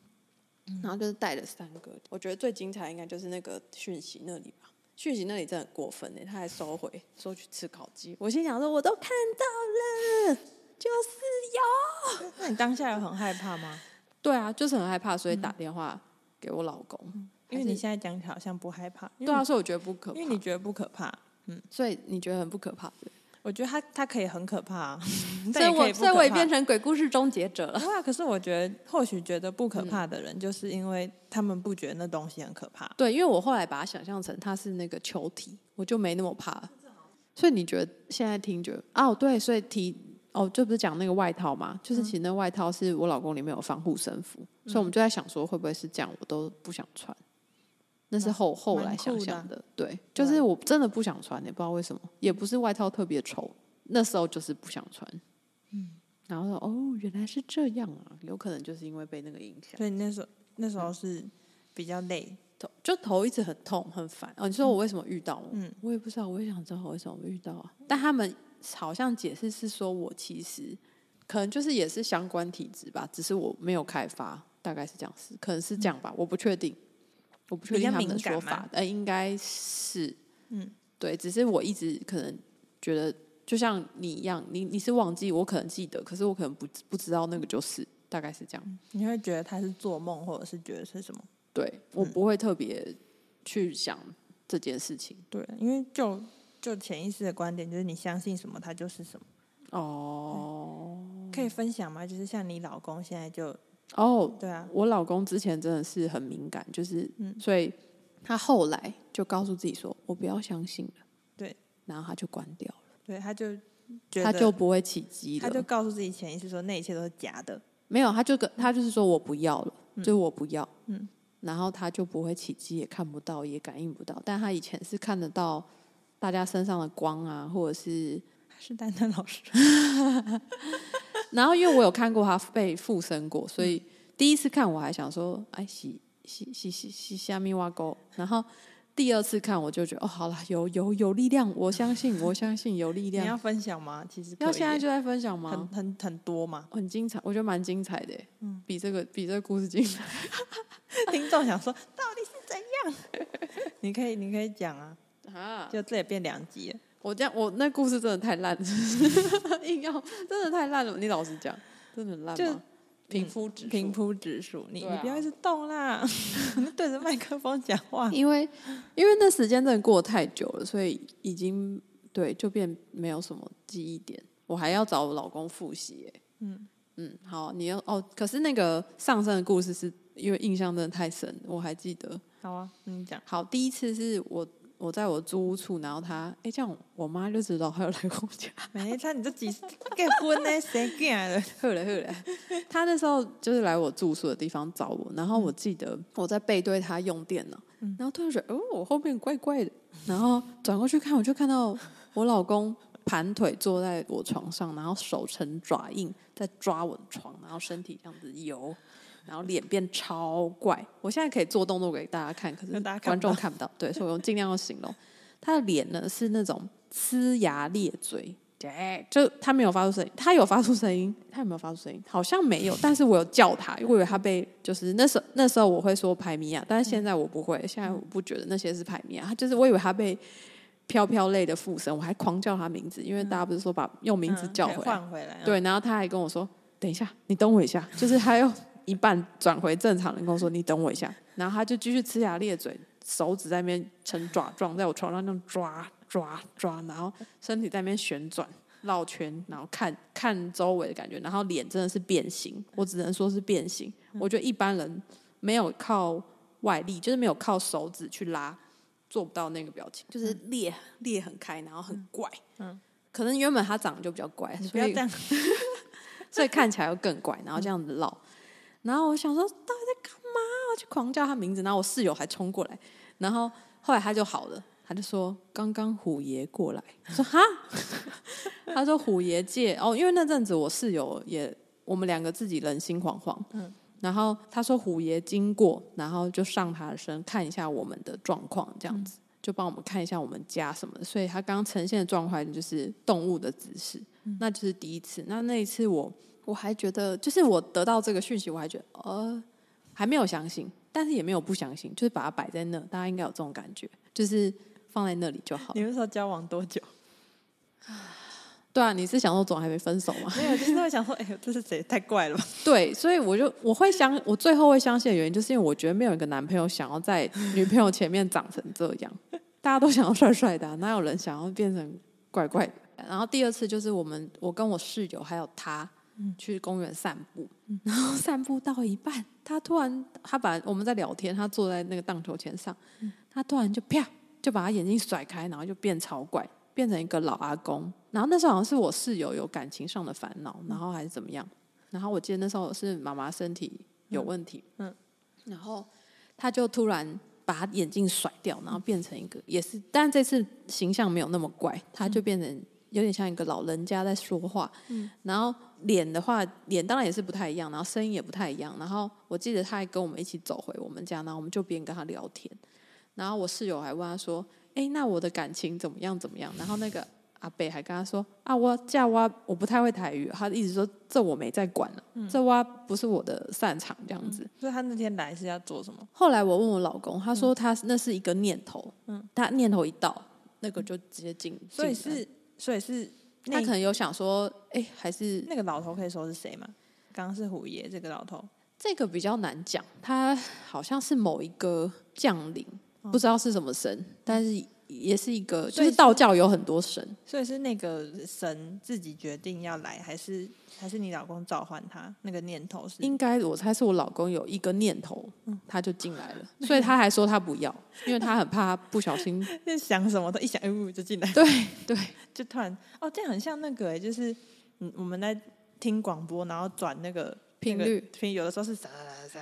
然后就是带了三个，我觉得最精彩应该就是那个讯息那里吧。讯息那里真的很过分呢，他还收回说去吃烤鸡。我心想说，我都看到了，就是有。那你当下有很害怕吗？对啊，就是很害怕，所以打电话给我老公。嗯、因为你现在讲起来好像不害怕，对啊，所以我觉得不可怕，因为你觉得不可怕，嗯，所以你觉得很不可怕对。我觉得他他可以很可怕，啊，所以我所以我也变成鬼故事终结者了。哇！可是我觉得，或许觉得不可怕的人，就是因为他们不觉得那东西很可怕。对，因为我后来把它想象成它是那个球体，我就没那么怕。所以你觉得现在听觉得哦，对，所以提哦，就不是讲那个外套嘛？就是其实那外套是我老公里面有防护身符，嗯、所以我们就在想说，会不会是这样？我都不想穿。那是后后来想象的，对，就是我真的不想穿，也不知道为什么，也不是外套特别丑，那时候就是不想穿，嗯，然后说哦，原来是这样啊，有可能就是因为被那个影响，所以那时候那时候是比较累，头就头一直很痛很烦哦。你说我为什么遇到？嗯，我也不知道，我也想知道我为什么遇到啊。但他们好像解释是说我其实可能就是也是相关体质吧，只是我没有开发，大概是这样子，可能是这样吧，我不确定。我不确定他们的说法，呃，应该是，嗯，对，只是我一直可能觉得，就像你一样，你你是忘记，我可能记得，可是我可能不不知道那个就是，大概是这样。你会觉得他是做梦，或者是觉得是什么？对，我不会特别去想这件事情。对，因为就就潜意识的观点，就是你相信什么，它就是什么。哦，可以分享吗？就是像你老公现在就哦，对啊，我老公之前真的是很敏感，就是，嗯所以他后来就告诉自己说：“我不要相信了。”对，然后他就关掉了，对，他就觉得他就不会起机了。他就告诉自己潜意识说那一切都是假的。没有，他就跟他就是说我不要了，就是我不要，嗯，然后他就不会起机，也看不到，也感应不到。但他以前是看得到大家身上的光啊，或者是，是丹丹老师，然后因为我有看过他被附身过，所以第一次看我还想说，哎，洗洗洗洗洗虾米挖沟，然后第二次看我就觉得，哦，好了，有有有力量，我相信，我相信有力量你。要分享吗？其实要现在就在分享很吗？很很多嘛。很精彩，我觉得蛮精彩的嗯，比这个比这个故事精彩。听众想说到底是怎样？你可以你可以讲啊，啊，就这也变两集了。我这样，我那故事真的太烂了，硬要真的太烂了。你老实讲，真的很烂就吗？平铺直平，铺直述，你、啊你不要一直动啦，你对着麦克风讲话。因为因为那时间真的过得太久了，所以已经对就变没有什么记忆点。我还要找我老公复习耶。嗯嗯，好，你要哦。可是那个上身的故事是因为印象真的太深，我还记得。好啊，你讲。好，第一次是我我在我租屋处，然后他哎这样，我妈就知道他要来我家。没他，你这几结婚呢？谁干了？后来后来，他那时候就是来我住宿的地方找我，然后我记得我在背对他用电脑，然后突然觉得哦，我后面怪怪的，然后转过去看，我就看到我老公盘腿坐在我床上，然后手成爪印在抓我的床，然后身体这样子游，然后脸变超怪。我现在可以做动作给大家看，可是观大家看不到众看不到，对，所以我尽量要形容 他的脸呢是那种呲牙咧嘴。对，就他没有发出声音，他有发出声音，他有没有发出声音？好像没有，但是我有叫他，因为我以为他被就是那时候那时候我会说排米亚，但是现在我不会，现在我不觉得那些是排米亚，他就是我以为他被飘飘类的附身，我还狂叫他名字，因为大家不是说把用名字叫回来。对，然后他还跟我说：“等一下，你等我一下。”就是他又一半转回正常人，跟我说：“你等我一下。”然后他就继续呲牙咧嘴，手指在那边成爪状，在我床上那样抓抓抓，然后身体在那边旋转绕圈，然后看看周围的感觉，然后脸真的是变形，我只能说是变形。我觉得一般人没有靠外力，就是没有靠手指去拉，做不到那个表情，就是裂裂很开，然后很怪。嗯可能原本他长得就比较怪，所以。所以看起来又更怪，然后这样子绕，然后我想说到底在干嘛？我就狂叫他名字，然后我室友还冲过来，然后后来他就好了，他就说刚刚虎爷过来，我说哈，他说虎爷借哦，因为那阵子我室友也我们两个自己人心惶惶，嗯然后他说虎爷经过，然后就上他的身看一下我们的状况，这样子。就帮我们看一下我们家什么的，所以他刚刚呈现的状况就是动物的姿势，那就是第一次。那那一次我我还觉得，就是我得到这个讯息，我还觉得呃还没有相信，但是也没有不相信，就是把它摆在那，大家应该有这种感觉，就是放在那里就好。你们说交往多久？对啊，你是想说总还没分手吗？没有，就是会想说，哎呦，这是谁？太怪了吧？对，所以我就我会相，我最后会相信的原因，就是因为我觉得没有一个男朋友想要在女朋友前面长成这样，大家都想要帅帅的啊，哪有人想要变成怪怪的？然后第二次就是我们，我跟我室友还有他去公园散步，然后散步到一半，他突然他把我们在聊天，他坐在那个荡秋千上，他突然就啪就把他眼睛甩开，然后就变超怪。变成一个老阿公，然后那时候好像是我室友有感情上的烦恼，然后还是怎么样，然后我记得那时候是妈妈身体有问题，嗯，然后他就突然把他眼镜甩掉，然后变成一个也是，但这次形象没有那么怪，他就变成有点像一个老人家在说话，嗯，然后脸的话，脸当然也是不太一样，然后声音也不太一样，然后我记得他还跟我们一起走回我们家，然后我们就边跟他聊天，然后我室友还问他说。哎，那我的感情怎么样？怎么样？然后那个阿北还跟他说：“啊，我嫁我我不太会台语。”他一直说：“这我没在管了，嗯、这哇不是我的擅长。”这样子、嗯。所以他那天来是要做什么？后来我问我老公，他说他那是一个念头，嗯，他念头一到，那个就直接进。所以是，所以是他可能有想说，哎，还是那个老头可以说是谁吗？刚刚是虎爷这个老头，这个比较难讲，他好像是某一个将领。不知道是什么神，但是也是一个，就是道教有很多神，所以是那个神自己决定要来，还是还是你老公召唤他？那个念头是？应该我猜是我老公有一个念头，他就进来了，所以他还说他不要，因为他很怕他不小心。在想什么，他一想，哎，就进来，对对，就突然哦，这样很像那个哎，就是嗯，我们在听广播，然后转那个频率，频有的时候是啥。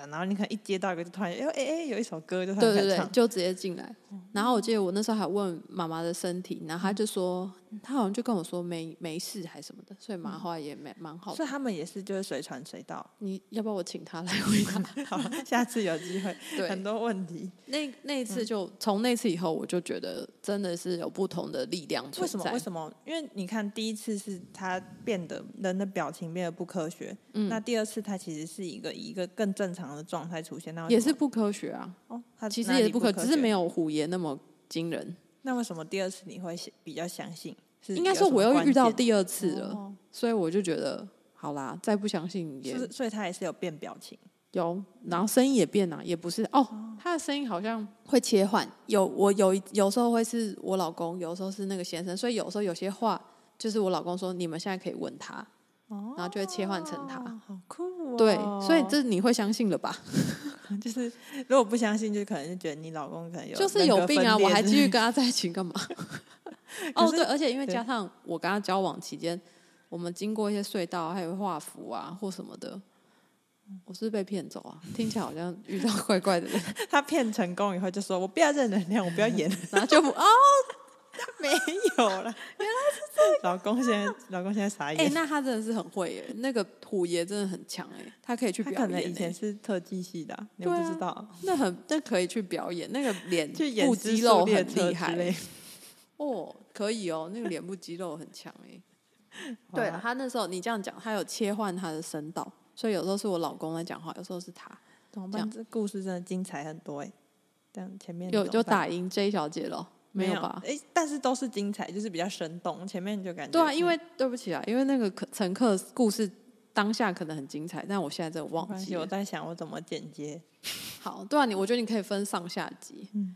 然后你可能一接到一个，就突然哎哎哎，有一首歌就突然对对对，就直接进来。然后我记得我那时候还问妈妈的身体，然后他就说，他好像就跟我说没没事还是什么的，所以麻花也蛮蛮好的。所以他们也是就是随传随到。你要不要我请他来 回答？好，下次有机会。对，很多问题。那那一次就从那次以后，我就觉得真的是有不同的力量存在。为什么？为什么？因为你看，第一次是他变得人的表情变得不科学，嗯，那第二次他其实是一个以一个更正常的状态出现。那也是不科学啊！哦，他其实也是不可，只是没有虎爷那么惊人。那为什么第二次你会比较相信？应该说我又遇到第二次了，哦、所以我就觉得好啦，再不相信也。所以他也是有变表情，有，然后声音也变了，也不是哦，他的声音好像会切换。有我有有时候会是我老公，有时候是那个先生，所以有时候有些话就是我老公说，你们现在可以问他。然后就会切换成他，好酷哦！对，所以这你会相信了吧？就是如果不相信，就可能就觉得你老公可能有就是有病啊！我还继续跟他在一起干嘛？哦，对，而且因为加上我跟他交往期间，我们经过一些隧道，还有画符啊或什么的，我是被骗走啊！听起来好像遇到怪怪的人。他骗成功以后就说：“我不要正能量，我不要演。”然后就不哦。没有了，原来是这样。老公现在，老公现在傻眼。哎、欸，那他真的是很会耶，那个虎爷真的很强哎，他可以去表演。可能以前是特技系的，你不知道。啊、那很，那可以去表演，那个脸 部肌肉很厉害。哦，可以哦，那个脸部肌肉很强哎。对了，他那时候你这样讲，他有切换他的声道，所以有时候是我老公在讲话，有时候是他。怎么办？这故事真的精彩很多哎。这样前面有就打赢 J 小姐了。没有吧？哎，但是都是精彩，就是比较生动。前面就感觉对啊，因为、嗯、对不起啊，因为那个乘客故事当下可能很精彩，但我现在真的忘记。我在想我怎么剪接。好，对啊，你我觉得你可以分上下集。嗯，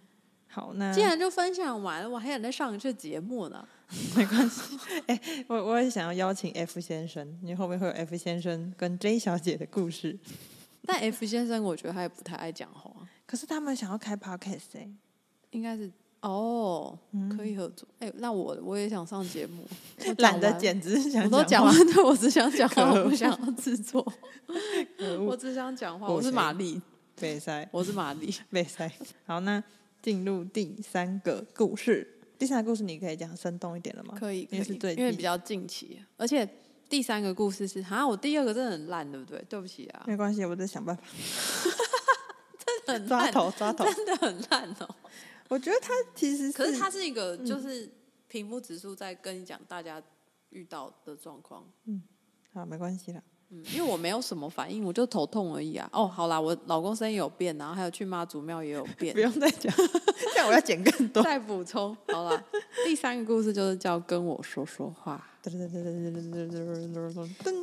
好，那既然就分享完了，我还想再上一次节目呢。没关系，哎，我我也想要邀请 F 先生，你后面会有 F 先生跟 J 小姐的故事。但 F 先生，我觉得他也不太爱讲话。可是他们想要开 Podcast 哎，应该是。哦，可以合作。哎、欸，那我我也想上节目，懒得简直是想我都讲完，对，我只想讲话，我不想要制作。我只想讲话。我是玛丽，贝塞，我是玛丽，贝塞。好，那进入第三个故事。第三个故事你可以讲生动一点了吗？可以，可以，因为是最因为比较近期，而且第三个故事是，好像我第二个真的很烂，对不对？对不起啊，没关系，我在想办法。真的很抓头抓头，真的很烂哦。我觉得他其实是，可是他是一个，就是平铺直述在跟你讲大家遇到的状况。嗯，好，没关系啦。嗯，因为我没有什么反应，我就头痛而已啊。哦，好啦，我老公声音有变，然后还有去妈祖庙也有变。不用再讲，这样我要剪更多。再补充，好了，第三个故事就是叫跟我说说话。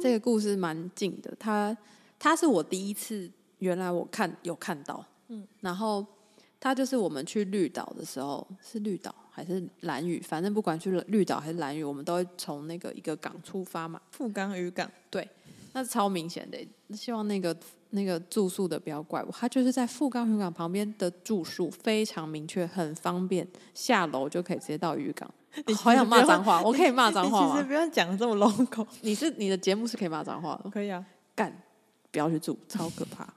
这个故事蛮近的，他他是我第一次，原来我看有看到，嗯，然后。他就是我们去绿岛的时候，是绿岛还是蓝屿？反正不管去绿岛还是蓝屿，我们都会从那个一个港出发嘛。富冈渔港，对，那是超明显的。希望那个那个住宿的不要怪我，他就是在富冈渔港旁边的住宿，非常明确，很方便，下楼就可以直接到渔港。你好想骂脏话，我可以骂脏话吗？其实不用讲这么 local。你是你的节目是可以骂脏话的，可以啊。干，不要去住，超可怕。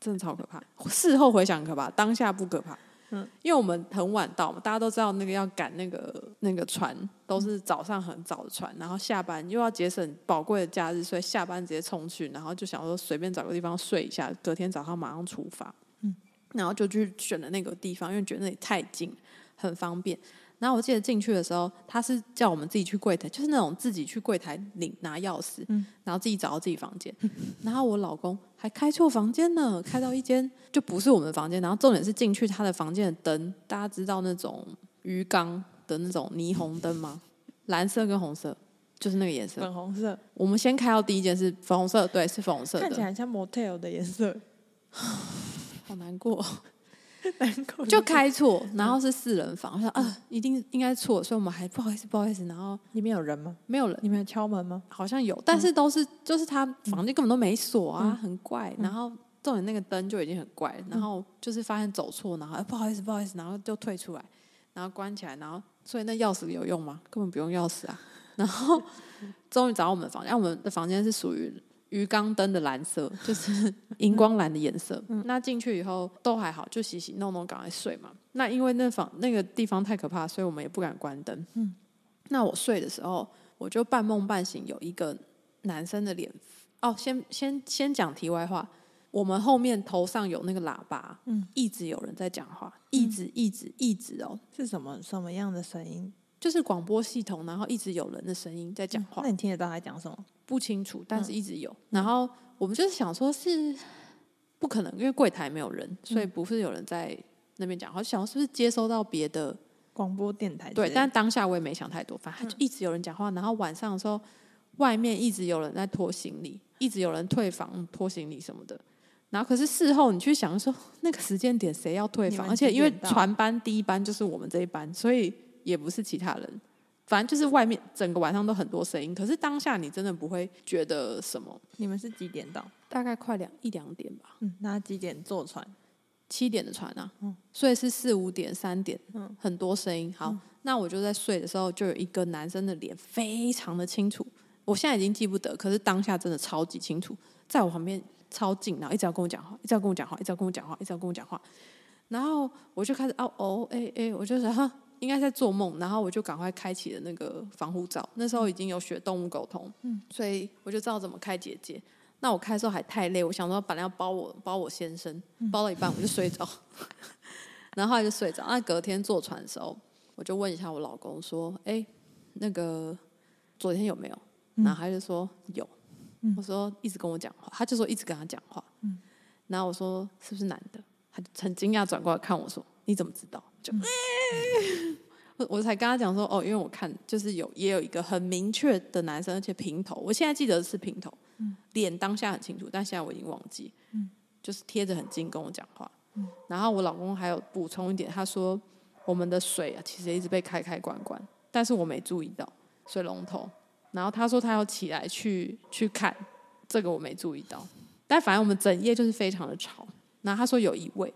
真的超可怕，事后回想可怕，当下不可怕。嗯，因为我们很晚到嘛，大家都知道那个要赶那个那个船，都是早上很早的船，然后下班又要节省宝贵的假日，所以下班直接冲去，然后就想说随便找个地方睡一下，隔天早上马上出发。嗯，然后就去选了那个地方，因为觉得那里太近，很方便。然后我记得进去的时候，他是叫我们自己去柜台，就是那种自己去柜台领拿钥匙，嗯，然后自己找到自己房间。然后我老公还开错房间呢，开到一间就不是我们的房间。然后重点是进去他的房间的灯，大家知道那种鱼缸的那种霓虹灯吗？蓝色跟红色，就是那个颜色。粉红色。我们先开到第一间是粉红色，对，是粉红色的，看起来像 motel 的颜色，好难过。就开错，然后是四人房，我说啊，一定应该错，所以我们还不好意思，不好意思。然后里面有人吗？没有人，你们有敲门吗？好像有，但是都是就是他房间根本都没锁啊，很怪。然后重点那个灯就已经很怪，然后就是发现走错，然后不好意思，不好意思，然后就退出来，然后关起来，然后所以那钥匙有用吗？根本不用钥匙啊。然后终于找到我们的房间，我们的房间是属于。鱼缸灯的蓝色 就是荧光蓝的颜色。嗯、那进去以后都还好，就洗洗弄弄，赶快睡嘛。那因为那房那个地方太可怕，所以我们也不敢关灯。嗯、那我睡的时候，我就半梦半醒，有一个男生的脸。哦，先先先讲题外话，我们后面头上有那个喇叭，嗯，一直有人在讲话，一直一直一直哦，是什么什么样的声音？就是广播系统，然后一直有人的声音在讲话。嗯、那你听得到他讲什么？不清楚，但是一直有。嗯、然后我们就是想说，是不可能，因为柜台没有人，所以不是有人在那边讲话。想说是不是接收到别的广播电台？对，但当下我也没想太多，反正就一直有人讲话。然后晚上的时候，外面一直有人在拖行李，一直有人退房拖行李什么的。然后可是事后你去想说，那个时间点谁要退房？而且因为船班第一班就是我们这一班，所以也不是其他人。反正就是外面整个晚上都很多声音，可是当下你真的不会觉得什么。你们是几点到？大概快两一两点吧。嗯，那几点坐船？七点的船啊。嗯，所以是四五点、三点，嗯，很多声音。好，嗯，那我就在睡的时候，就有一个男生的脸非常的清楚。我现在已经记不得，可是当下真的超级清楚，在我旁边超近，然后一直要跟我讲话，一直要跟我讲话，一直要跟我讲话，一直要跟我讲话。然后我就开始哦哦哎哎，我就说哈。应该在做梦，然后我就赶快开启了那个防护罩。那时候已经有学动物沟通，嗯，所以我就知道怎么开结界。那我开的时候还太累，我想说本来要包我包我先生，包到一半我就睡着，嗯、然后后来就睡着。那隔天坐船的时候，我就问一下我老公说：“哎，那个昨天有没有？”然后他就说有。嗯、我说一直跟我讲话，他就说一直跟他讲话。嗯、然后我说是不是男的？他就很惊讶转过来看我说：“你怎么知道？”就。嗯。我 我才跟他讲说哦，因为我看就是有也有一个很明确的男生，而且平头，我现在记得是平头，嗯、脸当下很清楚，但现在我已经忘记，嗯、就是贴着很近跟我讲话，嗯、然后我老公还有补充一点，他说我们的水啊其实一直被开开关关，但是我没注意到水龙头，然后他说他要起来去去看，这个我没注意到，但反正我们整夜就是非常的吵，然后他说有一位。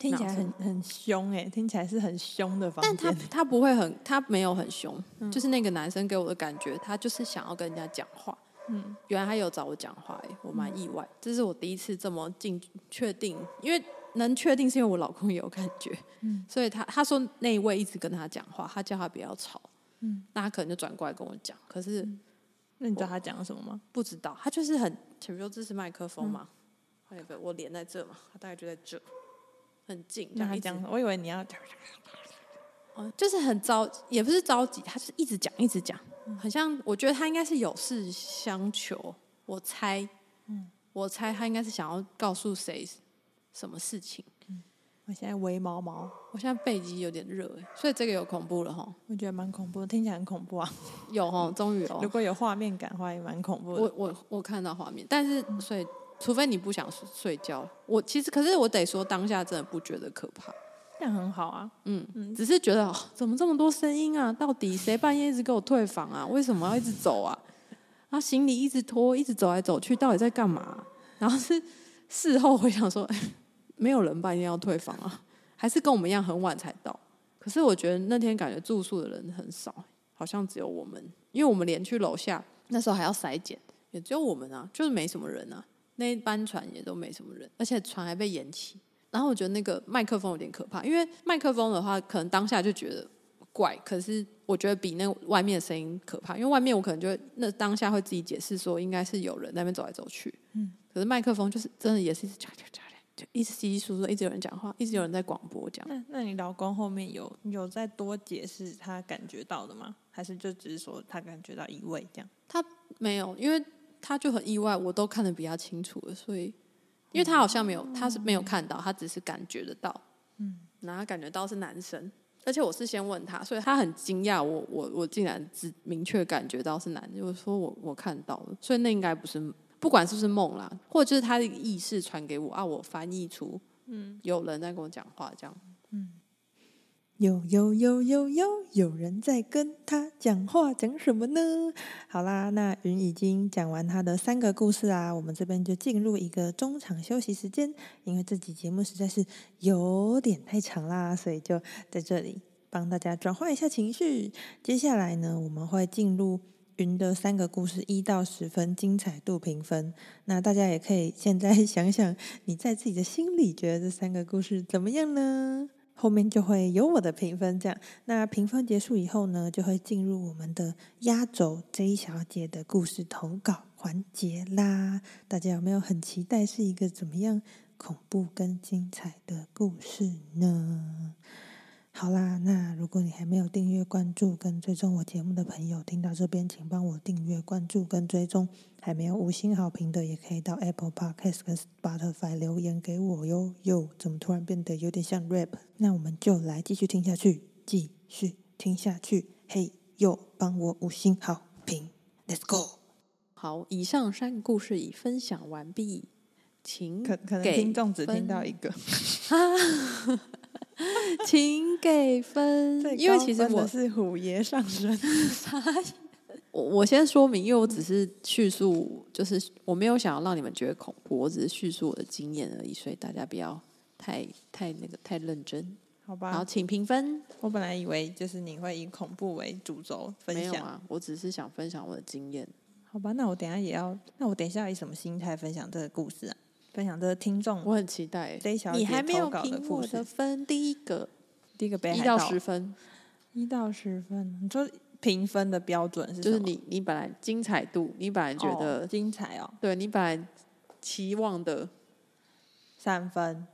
听起来很很凶哎，听起来是很凶的房间。但 他他不会很，他没有很凶，嗯、就是那个男生给我的感觉，他就是想要跟人家讲话。嗯，原来他有找我讲话哎，我蛮意外。嗯、这是我第一次这么近确定，因为能确定是因为我老公也有感觉，嗯，所以他他说那一位一直跟他讲话，他叫他不要吵，嗯，那他可能就转过来跟我讲。可是，嗯、那你知道他讲什么吗？不知道，他就是很，比如说这是麦克风嘛，还有个我连在这嘛，他大概就在这。很近，这样一讲，我以为你要，哦，就是很着，也不是着急，他是一直讲，一直讲，好像，我觉得他应该是有事相求，我猜，嗯，我猜他应该是想要告诉谁什么事情。嗯，我现在围毛毛，我现在背脊有点热，所以这个有恐怖了哈，我觉得蛮恐怖的，听起来很恐怖啊，有哈，终于哦，如果有画面感的话，也蛮恐怖的。我我我看到画面，但是所以。除非你不想睡觉，我其实可是我得说，当下真的不觉得可怕，这样很好啊。嗯嗯，只是觉得、哦、怎么这么多声音啊？到底谁半夜一直给我退房啊？为什么要一直走啊？然后行李一直拖，一直走来走去，到底在干嘛？然后是事后回想说，哎，没有人半夜要退房啊，还是跟我们一样很晚才到？可是我觉得那天感觉住宿的人很少，好像只有我们，因为我们连去楼下那时候还要筛检，也只有我们啊，就是没什么人啊。那一班船也都没什么人，而且船还被延期。然后我觉得那个麦克风有点可怕，因为麦克风的话，可能当下就觉得怪，可是我觉得比那外面的声音可怕。因为外面我可能就会那当下会自己解释说，应该是有人在那边走来走去。嗯，可是麦克风就是真的也是一直喳喳喳的，就一直稀稀疏疏，一直有人讲话，一直有人在广播这样。那那你老公后面有有再多解释他感觉到的吗？还是就只是说他感觉到异味这样？他没有，因为。他就很意外，我都看得比较清楚了，所以，因为他好像没有，他是没有看到，他只是感觉得到，嗯，然后感觉到是男生，而且我是先问他，所以他很惊讶，我我我竟然只明确感觉到是男的，我说我我看到了，所以那应该不是，不管是不是梦啦，或者就是他的意识传给我啊，我翻译出嗯，有人在跟我讲话，这样，嗯。有有有有有有人在跟他讲话，讲什么呢？好啦，那云已经讲完他的三个故事啊，我们这边就进入一个中场休息时间，因为这集节目实在是有点太长啦，所以就在这里帮大家转换一下情绪。接下来呢，我们会进入云的三个故事一到十分精彩度评分。那大家也可以现在 想想，你在自己的心里觉得这三个故事怎么样呢？后面就会有我的评分，这样。那评分结束以后呢，就会进入我们的压轴 J 小姐的故事投稿环节啦。大家有没有很期待是一个怎么样恐怖跟精彩的故事呢？好啦，那如果你还没有订阅、关注跟追踪我节目的朋友，听到这边请帮我订阅、关注跟追踪。还没有五星好评的，也可以到 Apple Podcast 跟 Spotify 留言给我哟。哟，怎么突然变得有点像 rap？那我们就来继续听下去，继续听下去。嘿，哟，帮我五星好评，Let's go。好，以上三个故事已分享完毕，请可可能听众只听到一个。请给分，因为其实我是虎爷上身。我我先说明，因为我只是叙述，就是我没有想要让你们觉得恐怖，我只是叙述我的经验而已，所以大家不要太太那个太认真，好吧？好，请评分。我本来以为就是你会以恐怖为主轴分享，没有啊，我只是想分享我的经验。好吧，那我等下也要，那我等一下以什么心态分享这个故事啊？分享这个听众，我很期待。你还没有评我的分，第一个，第一个北海道一到十分，一到十分。你说评分的标准是什么？就是你，你本来精彩度，你本来觉得、哦、精彩哦，对你本来期望的三分，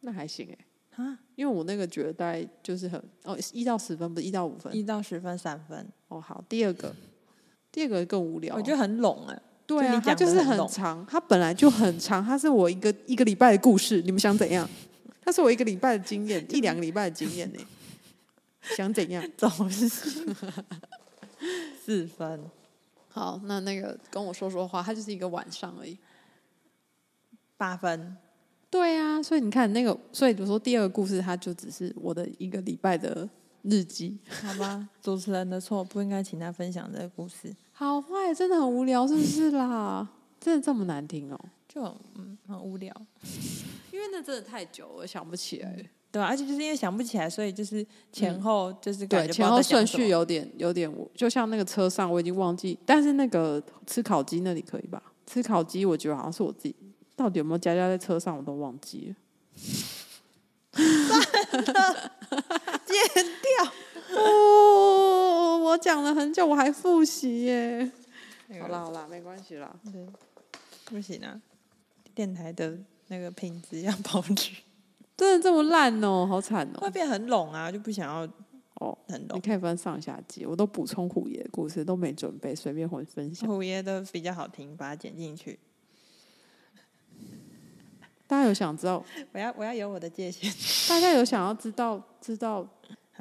那还行哎。啊，因为我那个觉得大概就是很哦，一到十分不是一到五分，一到十分三分。哦，好，第二个，第二个更无聊，我觉得很笼哎。对啊，就它就是很长，它本来就很长，它是我一个一个礼拜的故事，你们想怎样？它是我一个礼拜的经验，一两个礼拜的经验呢，想怎样？总是四分。好，那那个跟我说说话，它就是一个晚上而已，八分。对啊，所以你看那个，所以比如说第二个故事，它就只是我的一个礼拜的日记，好吧？主持人的错，不应该请他分享这个故事。好坏，真的很无聊，是不是啦？真的这么难听哦？就嗯，很无聊，因为那真的太久了，我想不起来。对啊，而且就是因为想不起来，所以就是前后就是对前后顺序有点有点，就像那个车上我已经忘记，但是那个吃烤鸡那里可以吧？吃烤鸡我觉得好像是我自己，到底有没有佳佳在车上我都忘记了。剪掉。哦，我讲了很久，我还复习耶。好啦好啦，没关系啦。对，不行啊，电台的那个品质要保持。真的这么烂哦，好惨哦。会变很冷啊，就不想要哦，很冷。你可以分上下集，我都补充虎爷的故事，都没准备，随便混分享。虎爷的比较好听，把它剪进去。大家有想知道？我要我要有我的界限。大家有想要知道知道？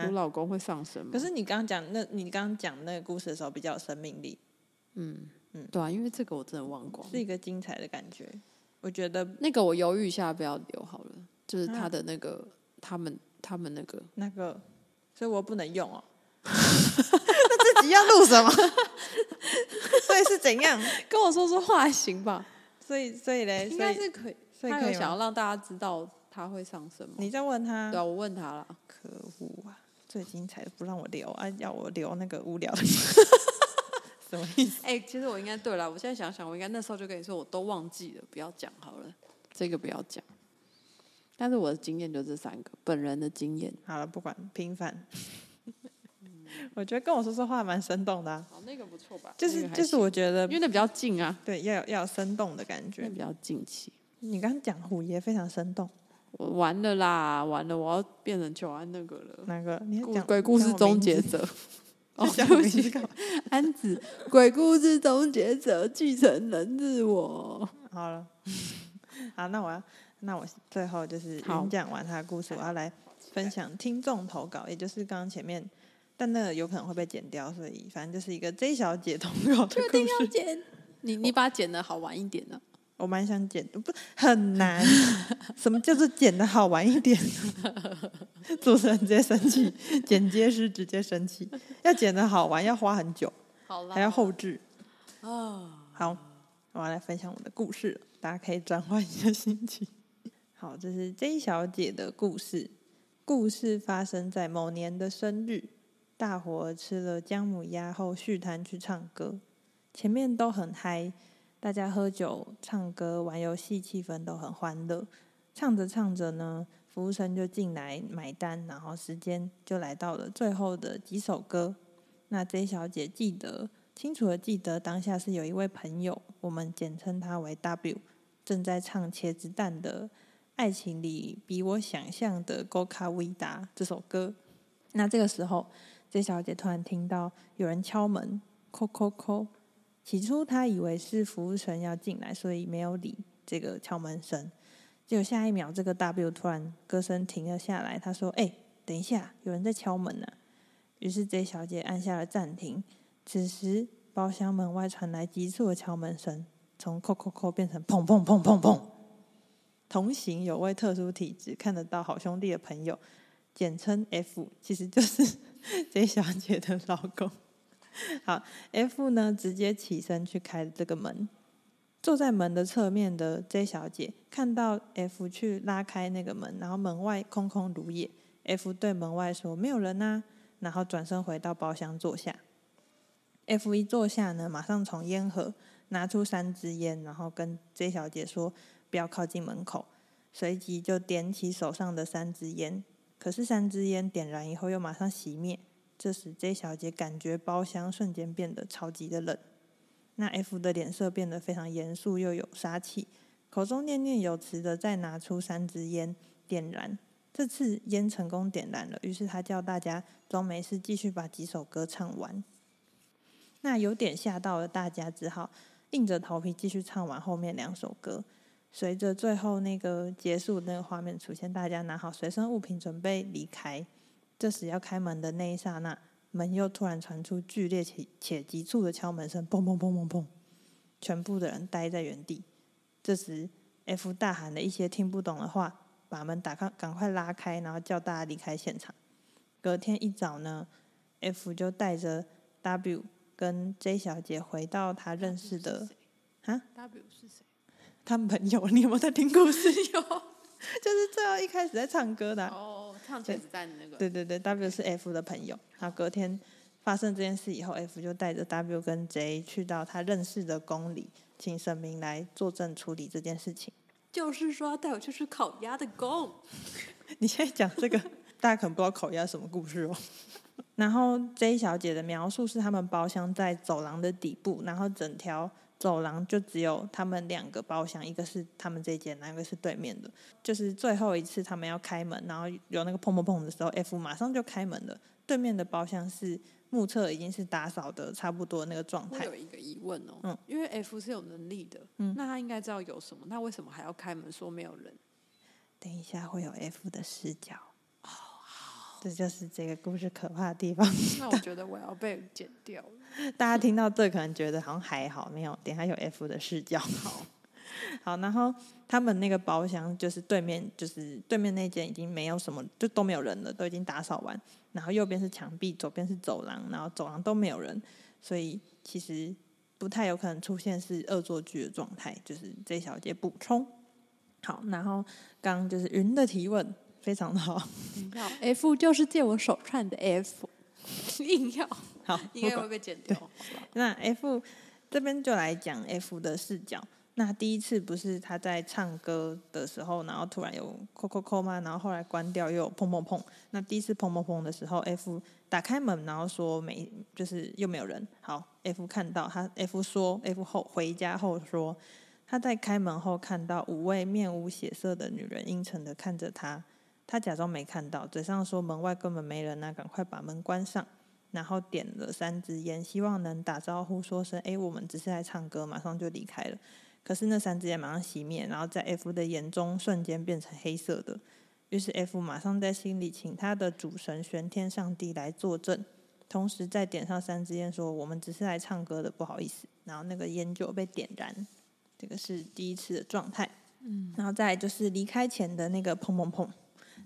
我老公会上身吗？可是你刚刚讲那，你刚刚讲那个故事的时候比较有生命力。嗯嗯，对啊，因为这个我真的忘光，是一个精彩的感觉。我觉得那个我犹豫一下，不要留好了。就是他的那个，啊、他们他们那个那个，所以我不能用哦。那自己要录什么？所以是怎样？跟我说说话还行吧。所以所以嘞，应该是可以。所以可以想要让大家知道他会上升吗？你在问他？对啊，我问他了。可恶啊！最精彩的不让我留啊，要我留那个无聊的，什么意思？哎、欸，其实我应该对了。我现在想想，我应该那时候就跟你说，我都忘记了，不要讲好了，这个不要讲。但是我的经验就这三个，本人的经验。好了，不管平凡。我觉得跟我说说话蛮生动的、啊。好，那个不错吧？就是就是，我觉得因为那比较近啊，对，要有要有生动的感觉，比较近期。你刚刚讲虎爷非常生动。我完了啦，完了！我要变成久安那个了。哪个？你讲鬼故事终结者。哦，对不起，安子。鬼故事终结者，继承人是我。好了，好，那我要，那我最后就是讲完他的故事，我要来分享听众投稿，也就是刚刚前面，但那个有可能会被剪掉，所以反正就是一个 J 小姐投稿的故事。确定要剪？你你把它剪的好玩一点呢？我蛮想剪的，不很难。什么叫做剪的好玩一点？主持人直接生气，剪接师直接生气。要剪的好玩，要花很久，好还要后置。哦，好，我要来分享我的故事，大家可以转换一下心情。好，这是 J 小姐的故事。故事发生在某年的生日，大伙吃了姜母鸭后续摊去唱歌，前面都很嗨。大家喝酒、唱歌、玩游戏，气氛都很欢乐。唱着唱着呢，服务生就进来买单，然后时间就来到了最后的几首歌。那 J 小姐记得清楚的记得，当下是有一位朋友，我们简称他为 W，正在唱茄子蛋的《爱情里比我想象的高卡维达》这首歌。那这个时候，J 小姐突然听到有人敲门，叩叩叩。起初他以为是服务生要进来，所以没有理这个敲门声。结果下一秒，这个 W 突然歌声停了下来。他说：“哎，等一下，有人在敲门呢。”于是 J 小姐按下了暂停。此时包厢门外传来急促的敲门声，从叩叩叩变成砰砰砰砰砰。同行有位特殊体质看得到好兄弟的朋友，简称 F，其实就是 J 小姐的老公。好，F 呢，直接起身去开这个门。坐在门的侧面的 J 小姐看到 F 去拉开那个门，然后门外空空如也。F 对门外说：“没有人呐。”然后转身回到包厢坐下。F 一坐下呢，马上从烟盒拿出三支烟，然后跟 J 小姐说：“不要靠近门口。”随即就点起手上的三支烟。可是三支烟点燃以后，又马上熄灭。这时，J 小姐感觉包厢瞬间变得超级的冷。那 F 的脸色变得非常严肃，又有杀气，口中念念有词的再拿出三支烟点燃。这次烟成功点燃了，于是他叫大家装没事，继续把几首歌唱完。那有点吓到了大家，只好硬着头皮继续唱完后面两首歌。随着最后那个结束那个画面出现，大家拿好随身物品准备离开。这时要开门的那一刹那，门又突然传出剧烈且且急促的敲门声，砰砰砰砰砰，全部的人呆在原地。这时，F 大喊了一些听不懂的话，把门打开，赶快拉开，然后叫大家离开现场。隔天一早呢，F 就带着 W 跟 J 小姐回到他认识的啊，W 是谁？他们朋友，你有没有在听故事？有，就是最后一开始在唱歌的。哦。唱茄子蛋的那个，对对对，W 是 F 的朋友。然后隔天发生这件事以后，F 就带着 W 跟 J 去到他认识的宫里，请神明来作证处理这件事情。就是说带我去吃烤鸭的宫。你现在讲这个，大家可能不知道烤鸭什么故事哦。然后 J 小姐的描述是，他们包厢在走廊的底部，然后整条。走廊就只有他们两个包厢，一个是他们这间，那个是对面的。就是最后一次他们要开门，然后有那个砰砰砰的时候，F 马上就开门了。对面的包厢是目测已经是打扫的差不多那个状态。我有一个疑问哦，嗯，因为 F 是有能力的，嗯，那他应该知道有什么，那为什么还要开门说没有人？等一下会有 F 的视角。这就是这个故事可怕的地方。那我觉得我要被剪掉了。大家听到这可能觉得好像还好，没有。等下有 F 的视角。好，好，然后他们那个包厢就是对面，就是对面那间已经没有什么，就都没有人了，都已经打扫完。然后右边是墙壁，左边是走廊，然后走廊都没有人，所以其实不太有可能出现是恶作剧的状态。就是这小节补充。好，然后刚刚就是云的提问。非常的好，要 F 就是借我手串的 F，硬要好，应该会被剪掉。那 F 这边就来讲 F 的视角。那第一次不是他在唱歌的时候，然后突然有扣扣扣吗？然后后来关掉又有砰砰砰。那第一次砰砰砰的时候，F 打开门，然后说没，就是又没有人。好，F 看到他，F 说，F 后回家后说，他在开门后看到五位面无血色的女人阴沉的看着他。他假装没看到，嘴上说门外根本没人呢，赶快把门关上，然后点了三支烟，希望能打招呼说声“哎，我们只是来唱歌”，马上就离开了。可是那三支烟马上熄灭，然后在 F 的眼中瞬间变成黑色的。于是 F 马上在心里请他的主神玄天上帝来作证，同时再点上三支烟，说“我们只是来唱歌的，不好意思”。然后那个烟就被点燃。这个是第一次的状态。嗯，然后再来就是离开前的那个砰砰砰。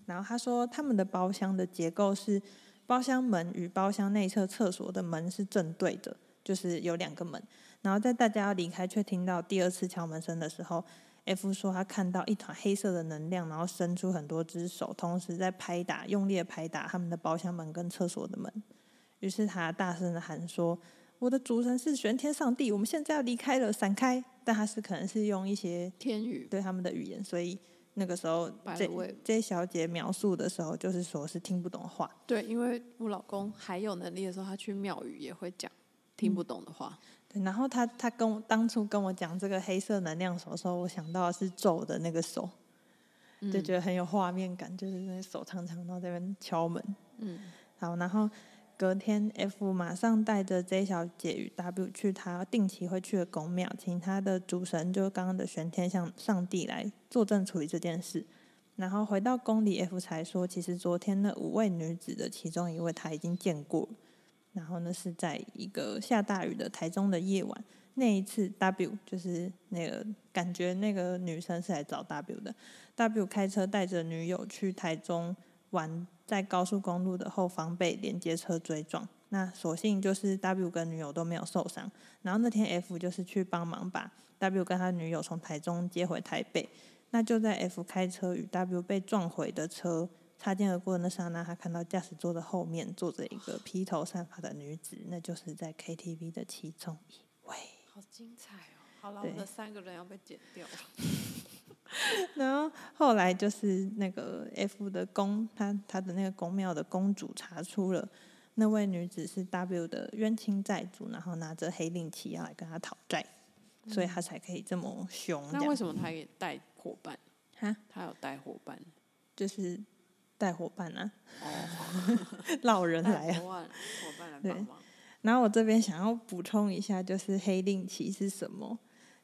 然后他说他们的包厢的结构是包厢门与包厢内侧厕所的门是正对的，就是有两个门。然后在大家要离开却听到第二次敲门声的时候，F 说他看到一团黑色的能量，然后伸出很多只手，同时在拍打，用力的拍打他们的包厢门跟厕所的门。于是他大声的喊说：“我的主神是玄天上帝，我们现在要离开了，闪开！”但他是可能是用一些天语对他们的语言，所以那个时候这这小姐描述的时候，就是说是听不懂话。对，因为我老公还有能力的时候，他去庙宇也会讲听不懂的话。嗯然后他他跟我当初跟我讲这个黑色能量手的时候，我想到的是咒的那个手，就觉得很有画面感，就是那手长长到这边敲门。嗯，好，然后隔天 F 马上带着 J 小姐与 W 去他定期会去的宫庙，请他的主神就是刚刚的玄天向上帝来作证处理这件事。然后回到宫里，F 才说，其实昨天那五位女子的其中一位他已经见过。然后呢，是在一个下大雨的台中的夜晚，那一次 W 就是那个感觉那个女生是来找 W 的。W 开车带着女友去台中玩，在高速公路的后方被连接车追撞。那所幸就是 W 跟女友都没有受伤。然后那天 F 就是去帮忙把 W 跟他女友从台中接回台北。那就在 F 开车与 W 被撞毁的车擦肩而过的那刹那，他看到驾驶座的后面坐着一个披头散发的女子，那就是在 KTV 的其中一位。好精彩哦！好了，我们的三个人要被剪掉了。然后后来就是那个 F 的公，他他的那个宫庙的公主查出了那位女子是 W 的冤亲债主，然后拿着黑令旗要来跟他讨债，嗯，所以他才可以这么凶。那为什么他也带伙伴？哈，他有带伙伴，就是。带伙伴啊，哦，老人来啊，伙伴来帮忙。然后我这边想要补充一下，就是黑令旗是什么？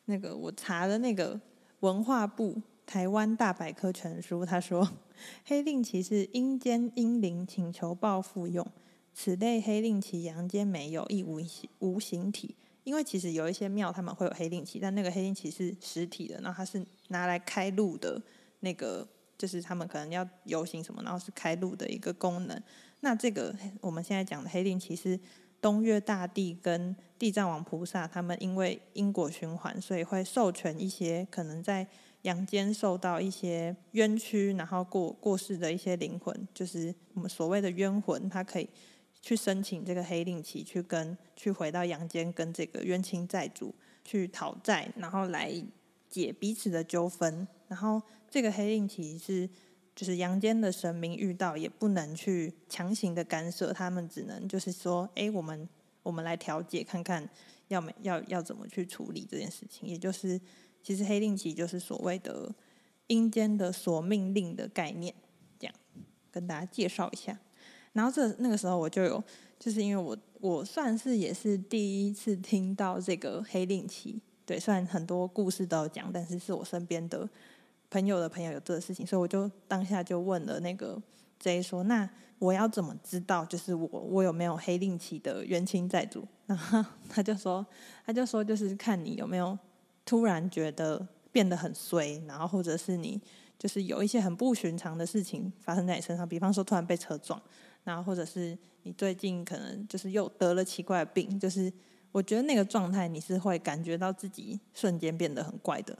那个我查的那个文化部台湾大百科全书，他说 黑令旗是阴间阴灵请求报复用，此类黑令旗阳间没有，亦无形无形体。因为其实有一些庙他们会有黑令旗，但那个黑令旗是实体的，然后它是拿来开路的那个。就是他们可能要游行什么，然后是开路的一个功能。那这个我们现在讲的黑令旗是东岳大帝跟地藏王菩萨，他们因为因果循环，所以会授权一些可能在阳间受到一些冤屈，然后过过世的一些灵魂，就是我们所谓的冤魂，他可以去申请这个黑令旗，去跟去回到阳间跟这个冤亲债主去讨债，然后来解彼此的纠纷，然后。这个黑令旗是，就是阳间的神明遇到也不能去强行的干涉，他们只能就是说，哎，我们我们来调解看看要没要要怎么去处理这件事情。也就是，其实黑令旗就是所谓的阴间的索命令的概念，这样跟大家介绍一下。然后这那个时候我就有，就是因为我我算是也是第一次听到这个黑令旗，对，虽然很多故事都有讲，但是是我身边的。朋友的朋友有这个事情，所以我就当下就问了那个 J 说：“那我要怎么知道，就是我我有没有黑令旗的冤亲债主？” 然后他就说：“他就说就是看你有没有突然觉得变得很衰，然后或者是你就是有一些很不寻常的事情发生在你身上，比方说突然被车撞，然后或者是你最近可能就是又得了奇怪的病，就是我觉得那个状态你是会感觉到自己瞬间变得很怪的。”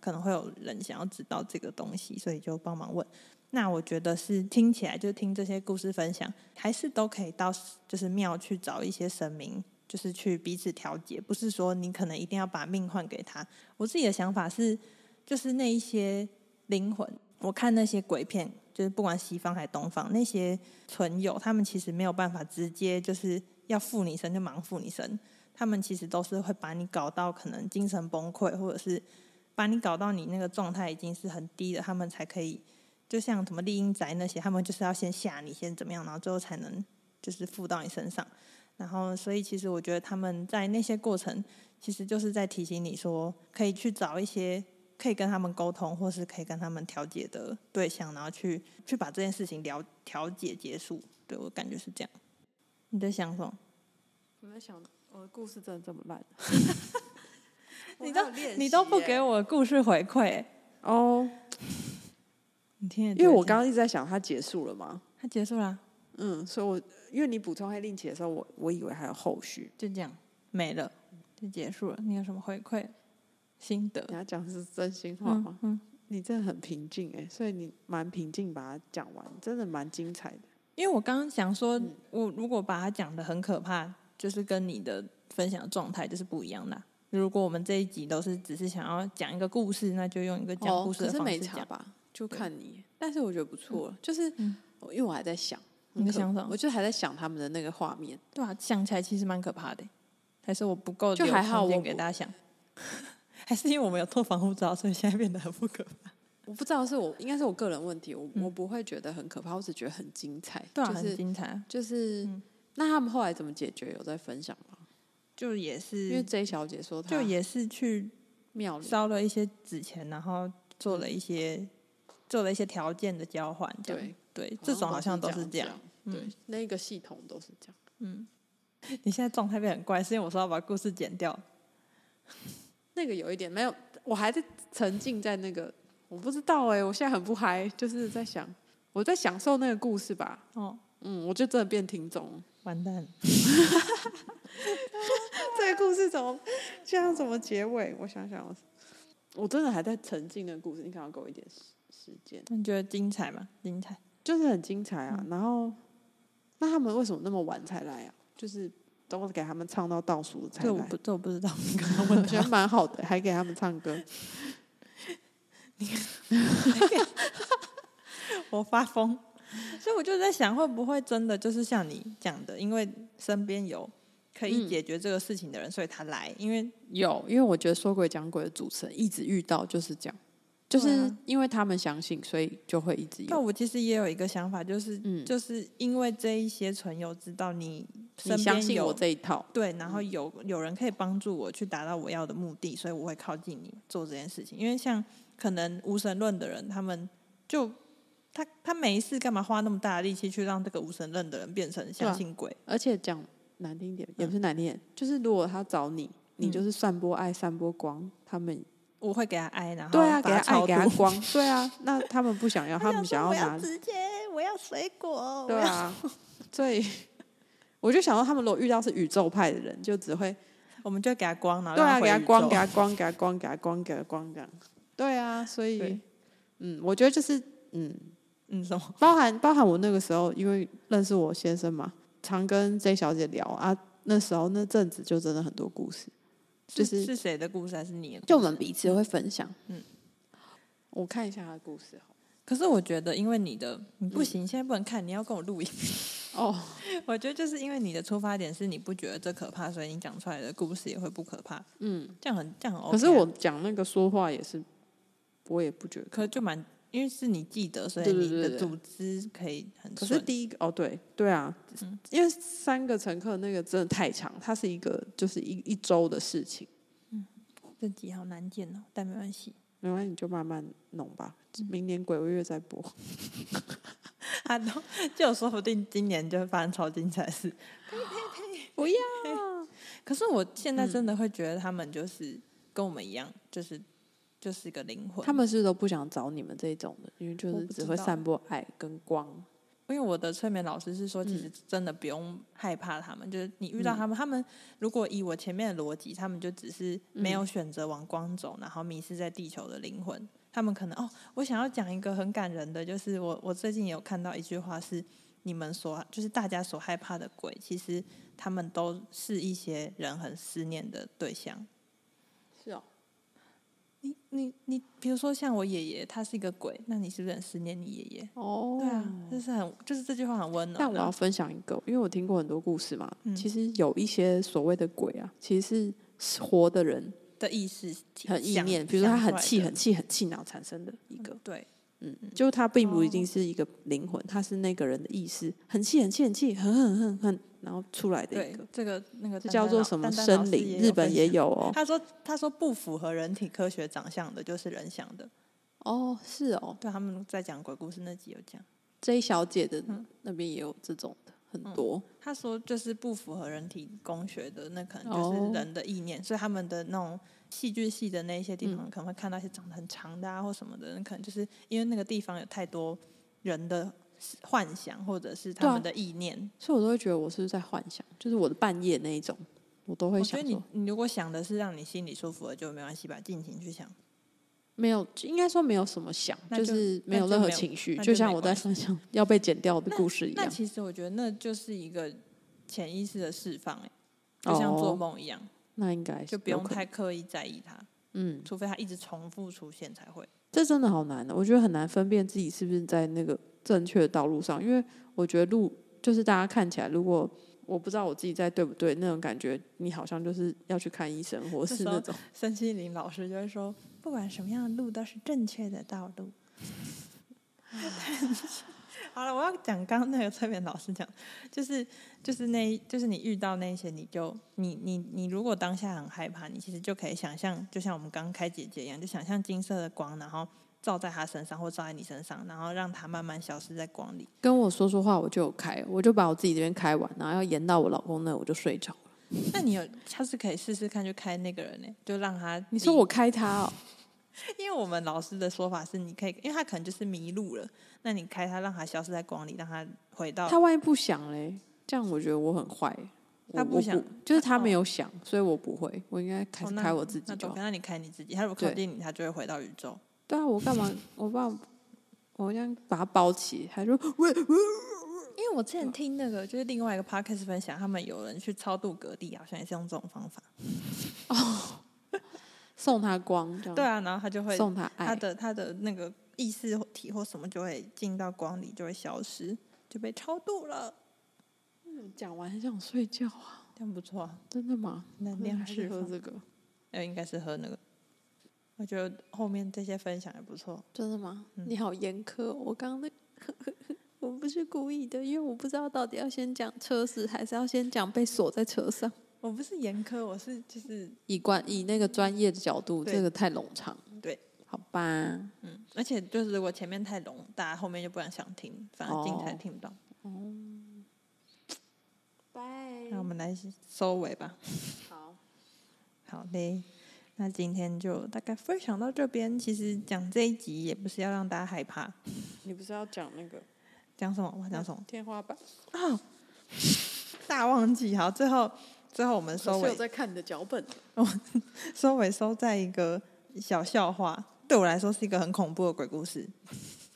可能会有人想要知道这个东西，所以就帮忙问。那我觉得是听起来，就听这些故事分享，还是都可以到就是庙去找一些神明，就是去彼此调解。不是说你可能一定要把命换给他。我自己的想法是，就是那一些灵魂，我看那些鬼片，就是不管西方还是东方，那些存有，他们其实没有办法直接就是要附你身就盲附你身，他们其实都是会把你搞到可能精神崩溃，或者是。把你搞到你那个状态已经是很低的，他们才可以，就像什么丽英宅那些，他们就是要先吓你，先怎么样，然后最后才能就是附到你身上。然后，所以其实我觉得他们在那些过程，其实就是在提醒你说，可以去找一些可以跟他们沟通，或是可以跟他们调解的对象，然后去去把这件事情了调解结束。对，我感觉是这样。你在想什么？我在想，我的故事真的这么烂？你都你都不给我故事回馈哦。你听，因为我刚刚一直在想，它结束了吗？它结束了。嗯，所以我因为你补充黑令旗的时候，我我以为还有后续，就这样没了，就结束了。你有什么回馈心得？你要讲的是真心话吗？嗯，嗯，你真的很平静哎，所以你蛮平静把它讲完，真的蛮精彩的。因为我刚刚想说，我如果把它讲的很可怕，就是跟你的分享状态就是不一样的。如果我们这一集都是只是想要讲一个故事，那就用一个讲故事的方式讲吧。就看你，但是我觉得不错，嗯、就是、嗯、因为我还在想，你在想法，我就还在想他们的那个画面，对啊，想起来其实蛮可怕的，还是我不够就还好，我给大家想，还是因为我们有脱防护罩，所以现在变得很不可怕。我不知道是我应该是我个人问题，我、嗯、我不会觉得很可怕，我只觉得很精彩，对、啊就是，很精彩，就是、嗯、那他们后来怎么解决？有在分享吗？就也是因为 J 小姐说，就也是去庙里烧了一些纸钱，然后做了一些。嗯做了一些条件的交换，对对，这种好像都是这样，对，那个系统都是这样。嗯，你现在状态变很怪，是因为我说要把故事剪掉。那个有一点没有，我还在沉浸在那个，我不知道哎、欸，我现在很不嗨，就是在想，我在享受那个故事吧。哦，嗯，我就真的变听众，完蛋。这个故事怎么这样？怎么结尾？我想想，我真的还在沉浸的故事，你可能给我一点时间，你觉得精彩吗？精彩，就是很精彩啊。嗯、然后，那他们为什么那么晚才来啊？就是都给他们唱到倒数才来。这我不，这我不知道。我觉得蛮好的，还给他们唱歌。我发疯，所以我就在想，会不会真的就是像你讲的，因为身边有可以解决这个事情的人，嗯、所以他来。因为有，因为我觉得说鬼讲鬼的主持人一直遇到就是这样。就是因为他们相信，所以就会一直有。那我其实也有一个想法，就是，嗯，就是因为这一些存有知道你身边有你相信我这一套，对，然后有有人可以帮助我去达到我要的目的，所以我会靠近你做这件事情。因为像可能无神论的人，他们就他他没事干嘛花那么大的力气去让这个无神论的人变成相信鬼？而且讲难听点，也不是难听点，嗯，就是如果他找你，你就是散播爱、散播光，他们。我会给他爱，然后对啊，给他爱，给他光，对啊。那他们不想要，他们想要拿直接，我要水果，对啊。所以我就想到，他们如果遇到是宇宙派的人，就只会，我们就给他光，然后对啊，给他光，给他光，给他光，给他光，给他光，这样。对啊，所以嗯，我觉得就是嗯嗯什么，包含包含我那个时候，因为认识我先生嘛，常跟 J 小姐聊啊，那时候那阵子就真的很多故事。就是是谁的故事还是你的？就我们彼此会分享。嗯，我看一下他的故事。可是我觉得，因为你的你不行，嗯，现在不能看，你要跟我录音。哦，我觉得就是因为你的出发点是你不觉得这可怕，所以你讲出来的故事也会不可怕。嗯，这样很这样很 OK 啊。可是我讲那个说话也是，我也不觉得。可是就蛮，因为是你记得，所以你的组织可以很。可是第一个哦，对对啊，嗯，因为三个乘客那个真的太长，它是一个就是一一周的事情。嗯，这集好难剪哦，但没关系。没关系，你就慢慢弄吧。明年鬼月再播，就说不定今年就会发生超精彩的事。呸呸呸！不要。可是我现在真的会觉得他们就是跟我们一样，就是就是一个灵魂。他们是都不想找你们这种的，因为就是只会散播爱跟光。因为我的催眠老师是说，其实真的不用害怕他们，嗯、就是你遇到他们，他们如果以我前面的逻辑，他们就只是没有选择往光走，然后迷失在地球的灵魂。他们可能哦，我想要讲一个很感人的，就是我我最近有看到一句话是，你们所就是大家所害怕的鬼，其实他们都是一些人很思念的对象。你你你，比如说像我爷爷，他是一个鬼，那你是不是很思念你爷爷？哦，对啊，就是很，就是这句话很温暖。但我要分享一个，因为我听过很多故事嘛。嗯、其实有一些所谓的鬼啊，其实是活的人的意识很意念，比如说他很气、很气、很气恼产生的一个。嗯、对，嗯，就他并不一定是一个灵魂，他是那个人的意识，很气、很气、很气、很很很很。然后出来的一个，这个那个这叫做什么生灵？日本也有哦。他说：“他说不符合人体科学长相的，就是人想的。”哦，是哦。对，他们在讲鬼故事那集有讲。J 小姐的那边也有这种的，很多。他说就是不符合人体工学的，那可能就是人的意念，哦、所以他们的那种戏剧系的那些地方，可能会看到一些长得很长的啊或什么的，那可能就是因为那个地方有太多人的幻想或者是他们的意念，啊、所以我都会觉得我是不是在幻想，就是我的半夜那一种，我都会想。所以你你如果想的是让你心里舒服的，就没关系吧，尽情去想。没有，应该说没有什么想，就，就是没有任何情绪，就，就像我在分享 要被剪掉的故事一样。那，那其实我觉得那就是一个潜意识的释放，哎，就像做梦一样。哦、那应该就不用太刻意在意它，嗯，除非它一直重复出现才会。这真的好难的，我觉得很难分辨自己是不是在那个正确的道路上，因为我觉得路就是大家看起来，如果我不知道我自己在对不对，那种感觉，你好像就是要去看医生，或是那种身心灵老师就会说。不管什么样的路都是正确的道路。好了，我要讲刚刚那个侧面老师讲，就是就是那，就是你遇到那些，你就你你你如果当下很害怕，你其实就可以想象，就像我们刚开姐姐一样，就想象金色的光，然后照在他身上或照在你身上，然后让他慢慢消失在光里。跟我说说话，我就有开，我就把我自己这边开完，然后要延到我老公那，我就睡着了。那你有下次可以试试看，就开那个人呢，就让他。你说我开他哦？因为我们老师的说法是，你可以，因为他可能就是迷路了，那你开他，让他消失在光里，让他回到。他万一不想嘞？这样我觉得我很坏。他不想，不就是他没有想，哦、所以我不会。我应该开、哦、开我自己那你开你自己。他如果靠近你，他就会回到宇宙。对啊，我干嘛？我把我这样把它包起，他说喂。因为我之前 听那个，就是另外一个 podcast 分享，他们有人去超度隔地，好像也是用这种方法。哦。送他光，对啊，然后他就会送他爱，他的他的那个意识体或什么就会进到光里，就会消失，就被超度了。嗯，讲完很想睡觉啊，这样不错啊，真的吗？能量是喝这个，呃，应该是喝那个。我觉得后面这些分享也不错，真的吗？嗯、你好严苛、哦，我刚刚那 我不是故意的，因为我不知道到底要先讲车子，还是要先讲被锁在车上。我不是严苛，我是就是以关以那个专业的角度，对这个太冗长。对，好吧。嗯，而且就是如果前面太冗，大家后面就不敢想听，反而精彩听不到。哦。拜。那我们来收尾吧。好。好嘞，那今天就大概分享到这边。其实讲这一集也不是要让大家害怕。你不是要讲那个？讲什么？我讲什么？天花板。哦。大忘记。好，最后。最后我们收尾。我在看你的脚本。收尾收在一个小笑话，对我来说是一个很恐怖的鬼故事。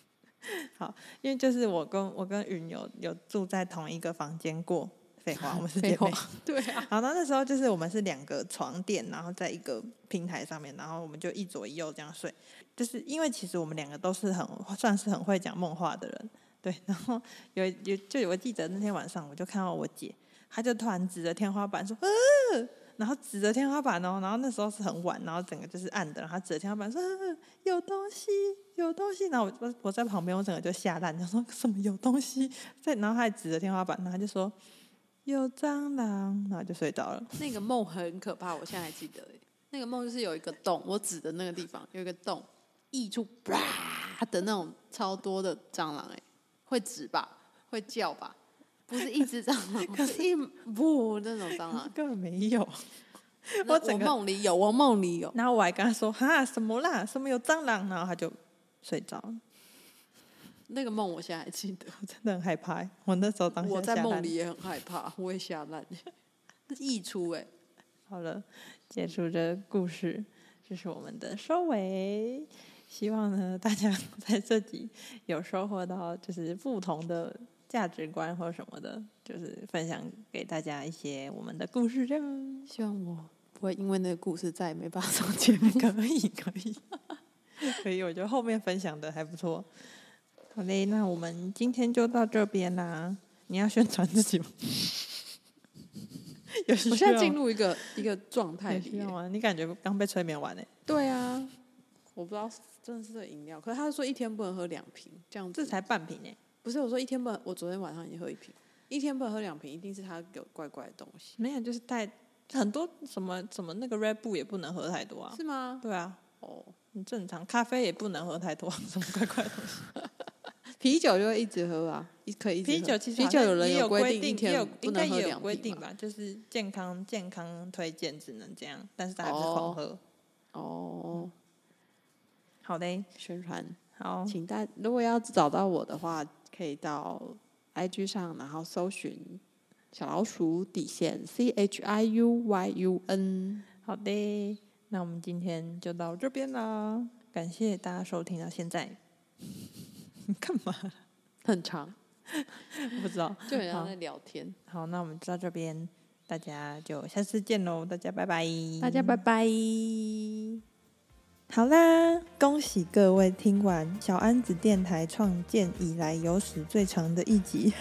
好，因为就是我跟我跟云有有住在同一个房间过。废话，我们是姐妹。对啊。好，那那时候就是我们是两个床垫，然后在一个平台上面，然后我们就一左一右这样睡。就是因为其实我们两个都是很算是很会讲梦话的人，对。然后有有就有个记得那天晚上，我就看到我姐。她就突然指着天花板说：“呃，然后指着天花板哦，然后那时候是很晚，然后整个就是暗的，然后指着天花板说：‘有东西，有东西。’然后我我在旁边，我整个就吓烂，他说什么有东西在，然后他还指着天花板，然后他就说有蟑螂，然后就睡着了。那个梦很可怕，我现在还记得，那个梦就是有一个洞，我指的那个地方有一个洞，溢出啪的那种超多的蟑螂，哎，会指吧，会叫吧。”不是一只蟑螂，可是一不那种蟑螂根本没有。我整个梦里有，我梦里有。然后我还跟他说：“哈，什么啦？什么有蟑螂？”然后他就睡着了。那个梦我现在还记得，我真的很害怕。我那时候当时我在梦里也很害怕，我也吓烂。溢出哎，好了，结束这个故事，这是我们的收尾。希望呢，大家 在这里有收获到，就是不同的。价值观或什么的，就是分享给大家一些我们的故事，这样。希望我不会因为那个故事再也没办法上节目。可以，可以，可以。我觉得后面分享的还不错。好嘞，那我们今天就到这边啦。你要宣传自己 吗？我现在进入一个一个状态里吗？你感觉刚被催眠完呢？对啊，我不知道真的是这饮料，可是他说一天不能喝两瓶，这样子这才半瓶呢。不是我说一天不能，我昨天晚上已经喝一瓶，一天不能喝两瓶，一定是他有怪怪的东西。没有，就是太很多什么什么那个 Red Bull 也不能喝太多啊。是吗？对啊。哦，很正常。咖啡也不能喝太多，什么怪怪的东西。啤酒就会一直喝啊，可以一直喝。啤酒其实啤酒有人有规定，一天不能喝应该也有规定吧？就是健康健康推荐只能这样，但是大家还是狂喝。哦，好的，宣传好，请大如果要找到我的话，可以到 IG 上，然后搜寻小老鼠底线 C H I U Y U N。好的，那我们今天就到这边啦，感谢大家收听到现在。你 干嘛？很长，不知道，就很像在聊天。好，好，那我们就到这边，大家就下次见喽，大家拜拜，大家拜拜。好啦，恭喜各位听完小安子电台创建以来有史最长的一集，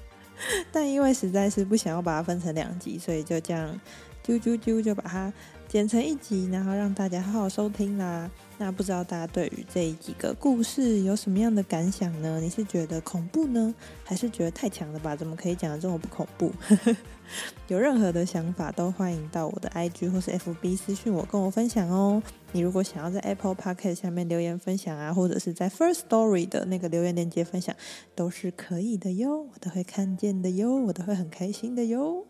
但因为实在是不想要把它分成两集，所以就这样啾啾啾就把它剪成一集，然后让大家好好收听啦。那不知道大家对于这几个故事有什么样的感想呢？你是觉得恐怖呢，还是觉得太强了吧？怎么可以讲得这么不恐怖？有任何的想法都欢迎到我的 IG 或是 FB 私讯我，跟我分享哦。你如果想要在 Apple Podcast 下面留言分享啊，或者是在 First Story 的那个留言链接分享，都是可以的哟，我都会看见的哟，我都会很开心的哟。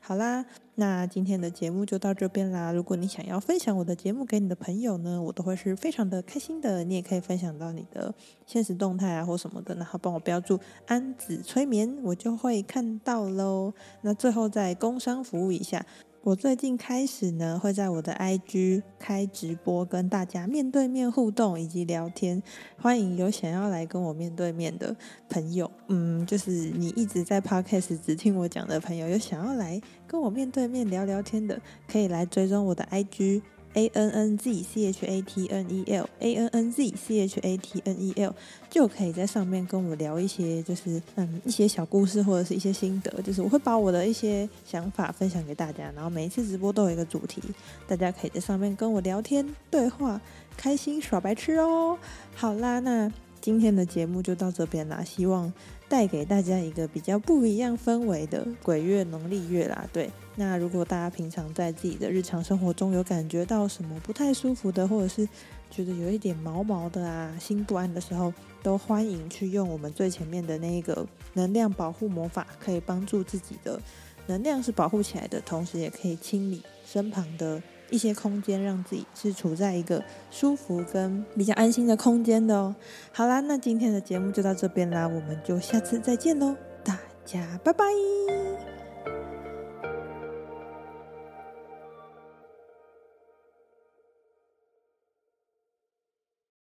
好啦，那今天的节目就到这边啦。如果你想要分享我的节目给你的朋友呢，我都会是非常的开心的。你也可以分享到你的现实动态啊或什么的，然后帮我标注“安子催眠”，我就会看到喽。那最后在工商服务一下。我最近开始呢，会在我的 IG 开直播，跟大家面对面互动以及聊天。欢迎有想要来跟我面对面的朋友，嗯，就是你一直在 Podcast 只听我讲的朋友，有想要来跟我面对面聊聊天的，可以来追踪我的 IG。A N N Z C H A T N E L A N N Z C H A T N E L 就可以在上面跟我聊一些，就是嗯一些小故事或者是一些心得，就是我会把我的一些想法分享给大家，然后每一次直播都有一个主题，大家可以在上面跟我聊天对话，开心耍白痴哦。好啦，那今天的节目就到这边啦，希望。带给大家一个比较不一样氛围的鬼月农历月啦，对。那如果大家平常在自己的日常生活中有感觉到什么不太舒服的，或者是觉得有一点毛毛的啊，心不安的时候，都欢迎去用我们最前面的那一个能量保护魔法，可以帮助自己的能量是保护起来的，同时也可以清理身旁的。一些空间，让自己是处在一个舒服跟比较安心的空间的哦。好啦，那今天的节目就到这边啦，我们就下次再见喽，大家拜拜。